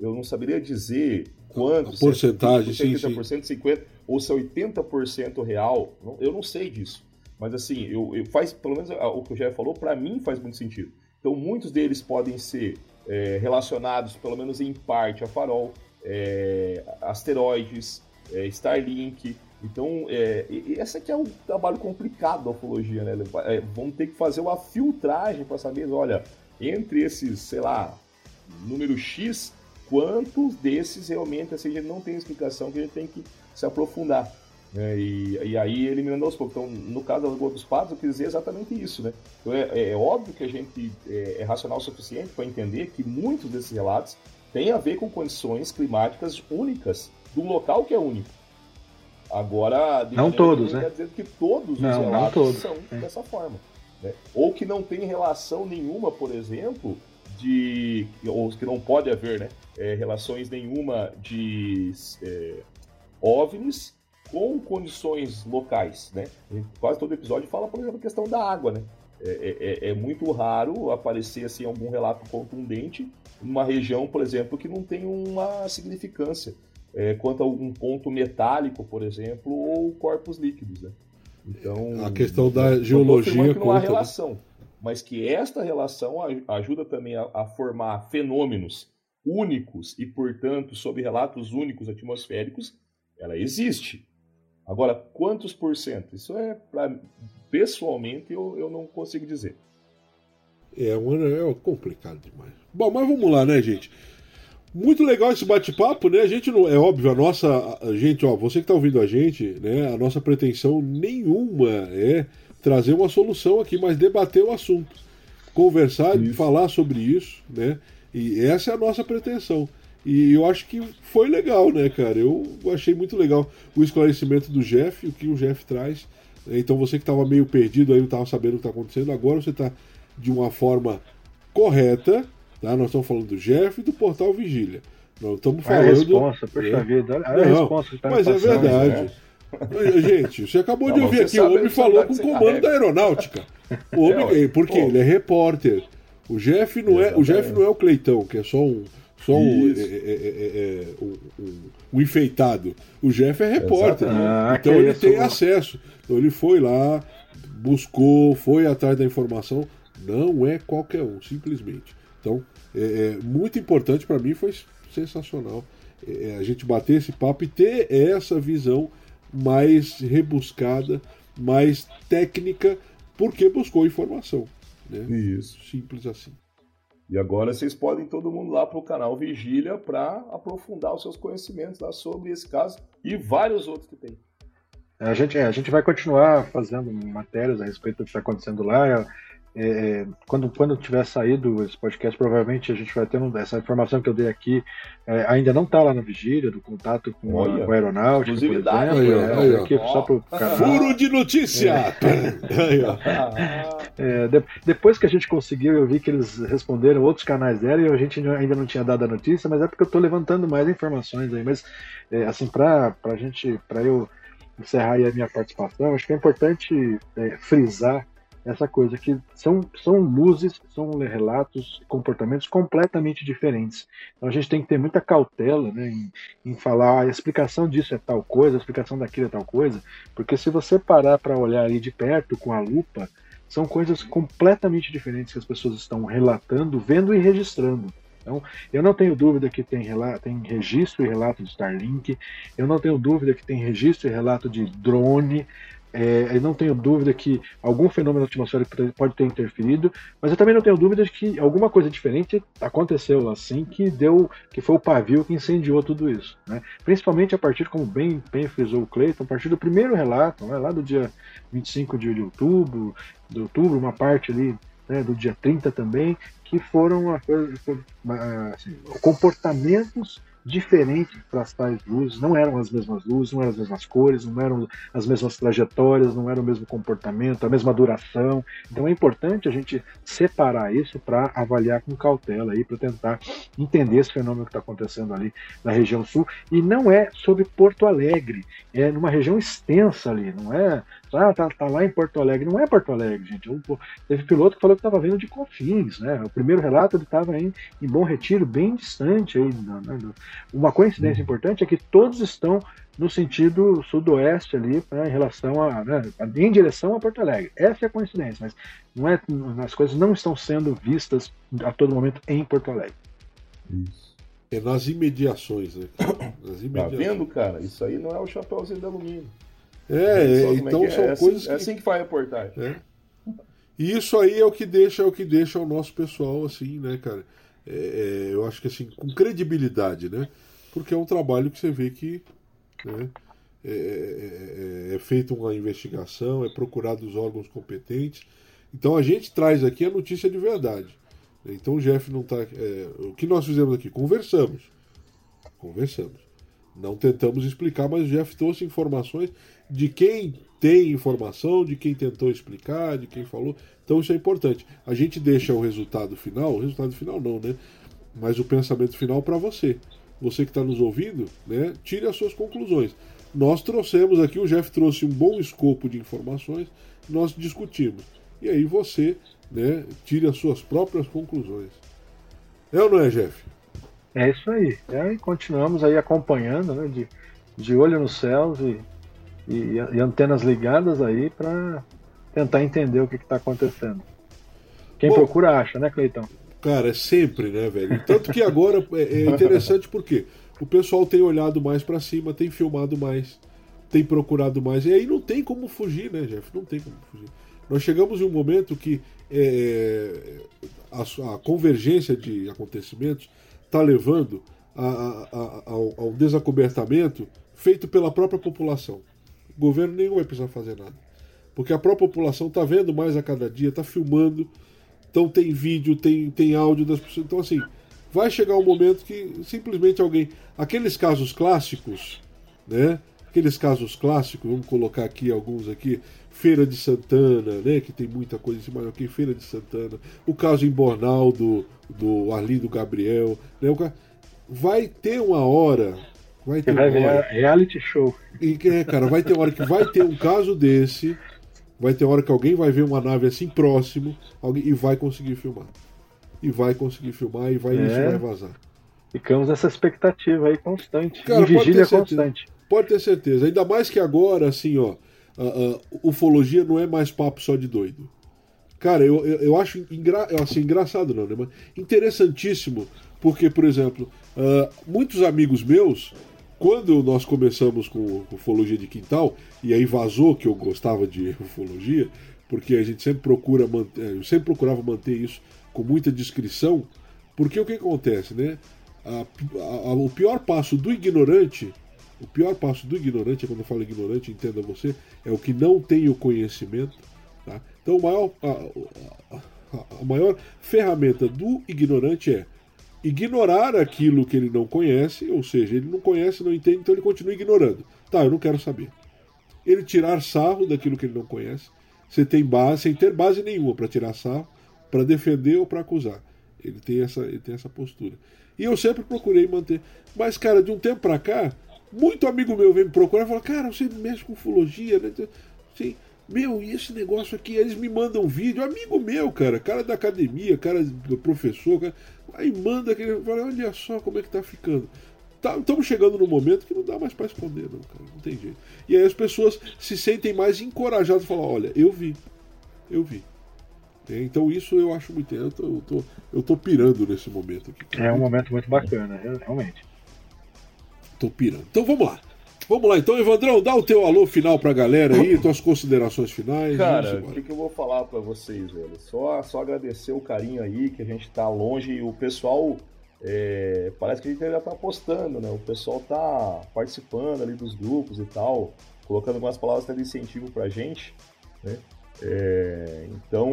eu não saberia dizer quanto. A porcentagem, é 80%, sim, 50%, ou se é 80% real, eu não sei disso. Mas assim, eu, eu faz, pelo menos o que o Jeff falou, para mim faz muito sentido. Então, muitos deles podem ser é, relacionados, pelo menos em parte, a farol, é, asteroides, é, Starlink. Então, é, esse aqui é um trabalho complicado da ufologia, né? É, vamos ter que fazer uma filtragem para saber, olha, entre esses, sei lá, número X, quantos desses realmente assim, a gente não tem explicação que a gente tem que se aprofundar. Né? E, e, aí eliminando aos poucos. Então, no caso da Lagoa dos Patos, eu quis dizer exatamente isso. Né? Então, é, é óbvio que a gente é, é racional o suficiente para entender que muitos desses relatos têm a ver com condições climáticas únicas do local que é único. Agora, não todos, né? Quer dizer que todos não, os relatos todos. são é. dessa forma. Né? Ou que não tem relação nenhuma, por exemplo, de. ou que não pode haver, né? É, relações nenhuma de é, OVNIs com condições locais, né? Quase todo episódio fala, por exemplo, a questão da água, né? É, é, é, é, muito raro aparecer assim algum relato contundente numa região, por exemplo, que não tem uma significância é, quanto a um ponto metálico, por exemplo, ou corpos líquidos, né? Então a questão da geologia que não conta, há né? relação, né? mas que esta relação ajuda também a, a formar fenômenos únicos e, portanto, sob relatos únicos atmosféricos, ela existe. Agora, quantos por cento? Isso é, pra, pessoalmente, eu, eu não consigo dizer. É, é complicado demais. Bom, mas vamos lá, né, gente? Muito legal esse bate-papo, né? A gente não. É óbvio, a nossa. A gente, ó, você que está ouvindo a gente, né? A nossa pretensão nenhuma é trazer uma solução aqui, mas debater o assunto. Conversar, isso. falar sobre isso, né? E essa é a nossa pretensão. E eu acho que foi legal, né, cara? Eu achei muito legal o esclarecimento do Jeff, o que o Jeff traz. Então você que estava meio perdido aí, não estava sabendo o que está acontecendo, agora você está de uma forma correta, tá? Nós estamos falando do Jeff e do Portal Vigília. Nós estamos falando. É a resposta, poxa é. vida, olha a não, resposta que tá Mas é verdade. Né? Gente, você acabou de ouvir aqui, o homem falou com o comando da aeronáutica. O homem, é, porque ele é repórter. O Jeff não é, o Jeff não é o Cleitão, que é só um só um, é, é, é, um, um, um, enfeitado. O Jeff é repórter, ah, então ele tem acesso. Então ele foi lá, buscou, foi atrás da informação. Não é qualquer um, simplesmente. Então, é, muito importante para mim, foi sensacional a gente bater esse papo e ter essa visão mais rebuscada, mais técnica, porque buscou informação. Né? Isso. Simples assim. E agora vocês podem todo mundo lá para o canal Vigília para aprofundar os seus conhecimentos lá sobre esse caso e vários outros que tem. A gente, é, a gente vai continuar fazendo matérias a respeito do que está acontecendo lá. É, quando, quando tiver saído esse podcast, provavelmente a gente vai ter um, essa informação que eu dei aqui. É, ainda não está lá na vigília do contato com, Olha, a, com a aeronáutica, por exemplo. Aí, é, aí, aqui, só pro Furo de notícia! É. de, depois que a gente conseguiu, eu vi que eles responderam, outros canais deram e a gente ainda não tinha dado a notícia, mas é porque eu estou levantando mais informações aí. Mas, assim, para a gente, para eu encerrar a minha participação, acho que é importante frisar essa coisa que são, são luzes, são relatos, comportamentos completamente diferentes. Então a gente tem que ter muita cautela né, em, em falar ah, a explicação disso é tal coisa, a explicação daquilo é tal coisa, porque se você parar para olhar aí de perto com a lupa, são coisas completamente diferentes que as pessoas estão relatando, vendo e registrando. Então, eu não tenho dúvida que tem, relato, tem registro e relato de Starlink, eu não tenho dúvida que tem registro e relato de drone, é, não tenho dúvida que algum fenômeno atmosférico pode ter interferido, mas eu também não tenho dúvida de que alguma coisa diferente aconteceu lá sim, que deu, que foi o pavio que incendiou tudo isso. Né? Principalmente a partir, como bem, bem frisou o Cleiton, a partir do primeiro relato, né, lá do dia 25 de outubro, de outubro, uma parte ali né, do dia 30 também, que foram assim, comportamentos diferentes para as tais luzes, não eram as mesmas luzes, não eram as mesmas cores, não eram as mesmas trajetórias, não era o mesmo comportamento, a mesma duração. Então é importante a gente separar isso para avaliar com cautela aí, para tentar entender esse fenômeno que está acontecendo ali na região sul. E não é sobre Porto Alegre, é numa região extensa ali, não é ah, tá, tá, lá em Porto Alegre. Não é Porto Alegre, gente. teve piloto que falou que estava vindo de Confins, né? O primeiro relato ele estava em, em Bom Retiro, bem distante. Aí, né? Uma coincidência importante é que todos estão no sentido sudoeste ali, né, em relação a, né, em direção a Porto Alegre. Essa é a coincidência, mas não é, as coisas não estão sendo vistas a todo momento em Porto Alegre. Isso. É nas imediações, né? Nas imediações. Tá vendo, cara? Isso aí não é o chapéuzinho de alumínio. É, é então é são é coisas assim, que... É assim que faz a reportagem. É. E isso aí é o que deixa, é o que deixa o nosso pessoal assim, né, cara? É, é, eu acho que assim, com credibilidade, né? Porque é um trabalho que você vê que né, é, é, é feita uma investigação, é procurado os órgãos competentes. Então a gente traz aqui a notícia de verdade. Então o Jeff não está. o que nós fizemos aqui? Conversamos. Conversamos. Não tentamos explicar, mas o Jeff trouxe informações de quem tem informação, de quem tentou explicar, de quem falou. Então isso é importante. A gente deixa o resultado final, o resultado final não, né? Mas o pensamento final para você. Você que está nos ouvindo, né? Tire as suas conclusões. Nós trouxemos aqui, o Jeff trouxe um bom escopo de informações, nós discutimos. E aí você, né, tire as suas próprias conclusões. É ou não é, Jeff? É isso aí. E continuamos aí acompanhando, né, de, de olho nos céus e e, e antenas ligadas aí para tentar entender o que está acontecendo. Quem Bom, procura acha, né, Cleitão? Cara, é sempre, né, velho? Tanto que agora é, é interessante porque o pessoal tem olhado mais para cima, tem filmado mais, tem procurado mais. E aí não tem como fugir, né, Jeff? Não tem como fugir. Nós chegamos em um momento que é, a, a, convergência de acontecimentos está levando a, a, ao, ao desacobertamento feito pela própria população governo nenhum vai precisar fazer nada. Porque a própria população está vendo mais a cada dia, está filmando, então tem vídeo, tem, tem áudio das pessoas. Então, assim, vai chegar um momento que simplesmente alguém. Aqueles casos clássicos, né? Aqueles casos clássicos, vamos colocar aqui alguns aqui, Feira de Santana, né? Que tem muita coisa em cima aqui, Feira de Santana, o caso em Bornal do, do Arlindo Gabriel, né? Vai ter uma hora Vai ter vai hora... reality show. E, é, cara, vai ter hora que vai ter um caso desse, vai ter hora que alguém vai ver uma nave assim próximo alguém, e vai conseguir filmar. E vai conseguir filmar e vai, é. isso vai vazar. Ficamos nessa expectativa aí constante. Cara, em vigília pode constante. Pode ter certeza. Ainda mais que agora, assim, ó, a, a, ufologia não é mais papo só de doido. Cara, eu, eu, eu acho engra, assim, engraçado, não, né? Mas interessantíssimo, porque, por exemplo, uh, muitos amigos meus quando nós começamos com, ufologia de quintal, e aí vazou que eu gostava de ufologia, porque a gente sempre procura manter, eu sempre procurava manter isso com muita discrição, porque o que acontece, né? A, a, o pior passo do ignorante, o pior passo do ignorante, quando eu falo ignorante, entenda você, é o que não tem o conhecimento, tá? Então, a maior, a, a, a maior ferramenta do ignorante é ignorar aquilo que ele não conhece, ou seja, ele não conhece, não entende, então ele continua ignorando. Tá, eu não quero saber. Ele tirar sarro daquilo que ele não conhece, você tem base, sem ter base nenhuma para tirar sarro, para defender ou para acusar. Ele tem, essa, ele tem essa postura. E eu sempre procurei manter. Mas, cara, de um tempo para cá, muito amigo meu vem me procurar e fala: Cara, você mexe com ufologia, né? Sim. Meu, e esse negócio aqui? Eles me mandam um vídeo, amigo meu, cara, cara da academia, cara do professor, cara, aí manda aquele. Fala, olha só como é que tá ficando. Estamos tá, chegando num momento que não dá mais para esconder, não, cara. Não tem jeito. E aí as pessoas se sentem mais encorajadas a falar: olha, eu vi. Eu vi. É, então isso eu acho muito. Eu tô, eu tô, eu tô pirando nesse momento aqui. É um momento muito bacana, realmente. Tô pirando. Então vamos lá. Vamos lá, então, Evandrão, dá o teu alô final pra galera aí, tuas considerações finais. Cara, o que, que, eu vou falar pra vocês, velho? Só, só agradecer o carinho aí, que a gente tá longe e o pessoal. É, parece que a gente ainda tá postando, né? O pessoal tá participando ali dos grupos e tal, colocando algumas palavras de incentivo pra gente, né? É, então,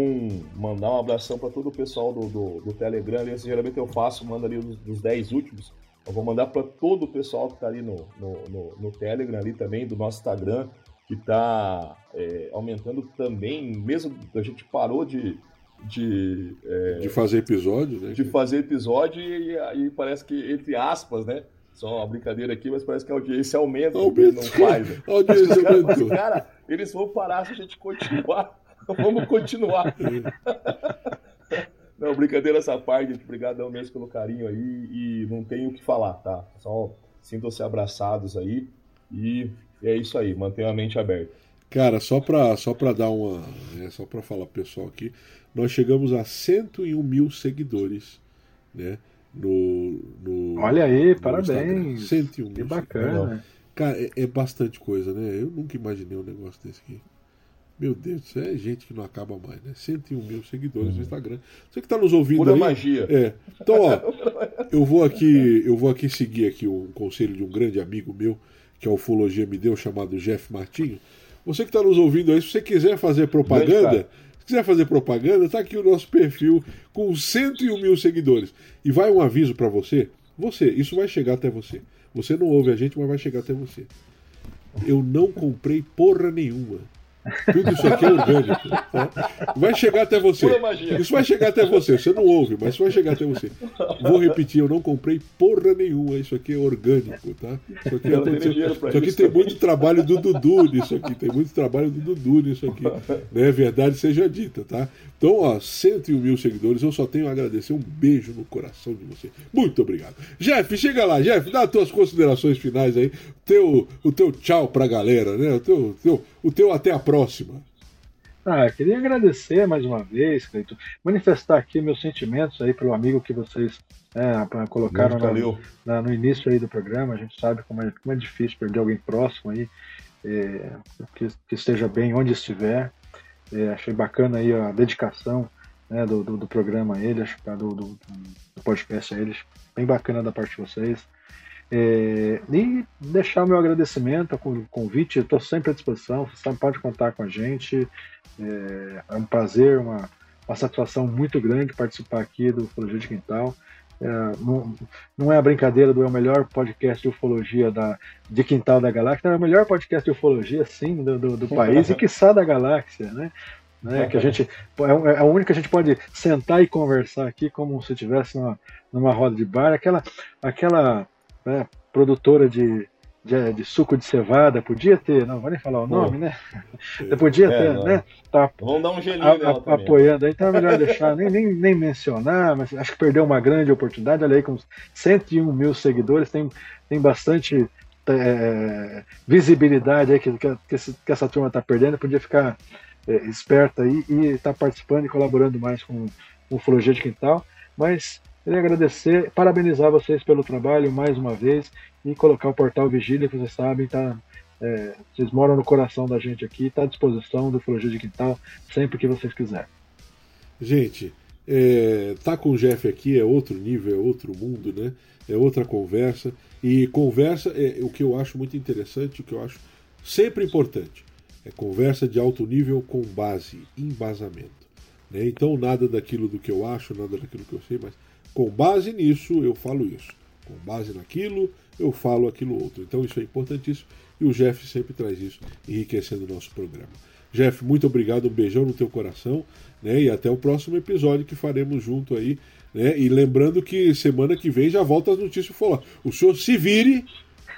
mandar um abração para todo o pessoal do, do, do Telegram. Ali, geralmente eu faço, mando ali dos, dos 10 últimos. Eu vou mandar para todo o pessoal que está ali no, no, no, no, Telegram, ali também, do nosso Instagram, que está é, aumentando também, mesmo a gente parou de. De, é, de fazer episódio, né? De fazer episódio e aí parece que, entre aspas, né? Só uma brincadeira aqui, mas parece que a audiência aumenta, aumenta. não faz. Né? A audiência aumenta. Cara, eles vão parar se a gente continuar. Vamos continuar. não, brincadeira essa parte, gente. Obrigadão mesmo pelo carinho aí. E não tenho o que falar, tá? Só sintam-se abraçados aí. E é isso aí, mantenha a mente aberta. Cara, só para só pra dar uma. É, só para falar pro pessoal aqui, nós chegamos a 101 mil seguidores, né? No, no, Olha aí, no parabéns. Instagram. 101 mil. Que bacana. Cara, é, é, bastante coisa, né? Eu nunca imaginei um negócio desse aqui. Meu Deus, isso é gente que não acaba mais, né? 101 mil seguidores uhum. no Instagram. Você que está nos ouvindo Pura aí, magia. É. Então, ó, eu vou aqui, eu vou aqui seguir aqui um conselho de um grande amigo meu, que a ufologia me deu, chamado Jeff Martinho. Você que está nos ouvindo aí, se você quiser fazer propaganda, se quiser fazer propaganda, tá aqui o nosso perfil com 101 mil seguidores. E vai um aviso para você. Você, isso vai chegar até você. Você não ouve a gente, mas vai chegar até você. Eu não comprei porra nenhuma. Tudo isso aqui é orgânico. Tá? Vai chegar até você. Isso vai chegar até você. Você não ouve, mas isso vai chegar até você. Vou repetir, eu não comprei porra nenhuma. Isso aqui é orgânico, tá? Isso aqui, isso aqui tem muito trabalho do Dudu nisso aqui. Tem muito trabalho do Dudu nisso aqui. Né? Verdade seja dita, tá? Então, ó, 101 mil seguidores. Eu só tenho a agradecer. Um beijo no coração de você. Muito obrigado. Jeff, chega lá. Jeff, dá as tuas considerações finais aí. Teu, o teu tchau pra galera, né? O teu, teu, o teu até a próxima próxima. Ah, queria agradecer mais uma vez, Cleiton, manifestar aqui meus sentimentos aí pelo amigo que vocês é, colocaram no, na, no, início aí do programa. A gente sabe como é, como é difícil perder alguém próximo aí, é, que, que, esteja bem onde estiver. É, achei bacana aí a dedicação né, do, do, do, programa a ele, acho, do, do, do podcast a eles, bem bacana da parte de vocês. É, e deixar o meu agradecimento o convite, estou sempre à disposição, você pode contar com a gente. É, é um prazer, uma, uma satisfação muito grande participar aqui do Ufologia de Quintal. É, não, não, é a brincadeira do é o melhor podcast de ufologia da, de Quintal da Galáxia, é o melhor podcast de ufologia, sim, do, do, do país e quiçá da galáxia, né? né? Que a gente é, é a única que a gente pode sentar e conversar aqui como se estivesse numa, numa roda de bar, aquela, aquela né, produtora de, de, de, suco de cevada, podia ter, não vou nem falar o nome, né? podia é, ter, né? Tá Vamos dar um gelinho a, a, apoiando aí, então é melhor deixar, nem, nem, nem mencionar, mas acho que perdeu uma grande oportunidade. Olha aí, com 101 mil seguidores, tem, tem bastante é, visibilidade aí que, que, que, essa turma está perdendo, podia ficar é, esperta aí e estar tá participando e colaborando mais com o Ufologia de Quintal. Mas Queria agradecer, parabenizar vocês pelo trabalho mais uma vez e colocar o portal Vigília, que vocês sabem, tá, é, vocês moram no coração da gente aqui, está à disposição do Ufologia de Quintal sempre que vocês quiserem. Gente, é, tá com o Jeff aqui é outro nível, é outro mundo, né? É outra conversa. E conversa é o que eu acho muito interessante, o que eu acho sempre importante. É conversa de alto nível com base, embasamento. Né? Então, nada daquilo do que eu acho, nada daquilo que eu sei, mas com base nisso eu falo isso. Com base naquilo eu falo aquilo outro. Então, isso é importantíssimo e o Jeff sempre traz isso, enriquecendo o nosso programa. Jeff, muito obrigado, um beijão no teu coração, né? E até o próximo episódio que faremos junto aí, né? E lembrando que semana que vem já volta as notícias falar. O senhor se vire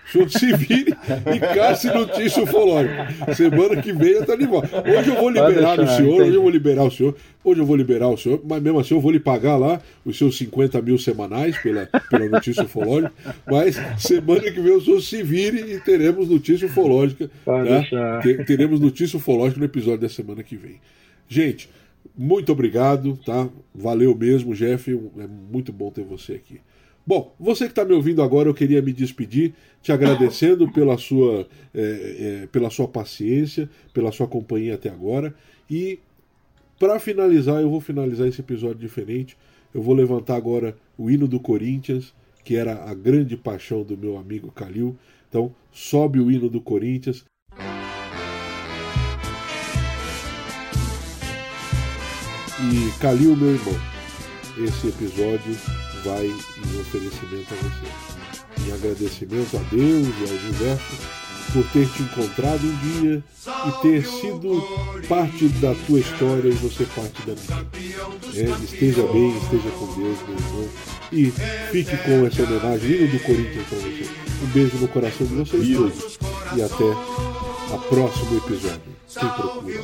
o senhor se vire e casse notícia ufológica. Semana que vem eu tô de volta. Hoje eu vou liberar o senhor, hoje eu vou liberar o senhor, hoje eu vou liberar o senhor, mas mesmo assim eu vou lhe pagar lá os seus 50 mil semanais pela, pela notícia ufológica. Mas semana que vem o senhor se vire e teremos notícia ufológica. Tá? Teremos notícia ufológica no episódio da semana que vem. Gente, muito obrigado, tá? Valeu mesmo, Jeff. É muito bom ter você aqui. Bom, você que está me ouvindo agora, eu queria me despedir, te agradecendo pela sua, é, é, pela sua paciência, pela sua companhia até agora. E para finalizar, eu vou finalizar esse episódio diferente. Eu vou levantar agora o hino do Corinthians, que era a grande paixão do meu amigo Calil. Então, sobe o hino do Corinthians. E Calil, meu irmão, esse episódio vai em oferecimento a você. Em agradecimento a Deus e ao universo por ter te encontrado um dia e ter sido parte da tua história e você parte da minha. É, esteja bem, esteja com Deus, meu irmão. E fique com essa homenagem hino do Corinthians para você. Um beijo no coração de vocês todos. E até a próximo episódio. Quem procura.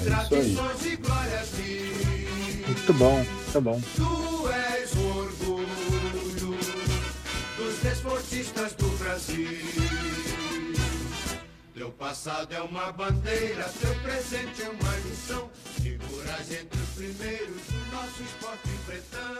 É isso aí. Muito bom, muito bom. Tu és o orgulho dos desportistas do Brasil. Teu passado é uma bandeira, teu presente é uma lição. Figuras entre os primeiros do nosso esporte pretão.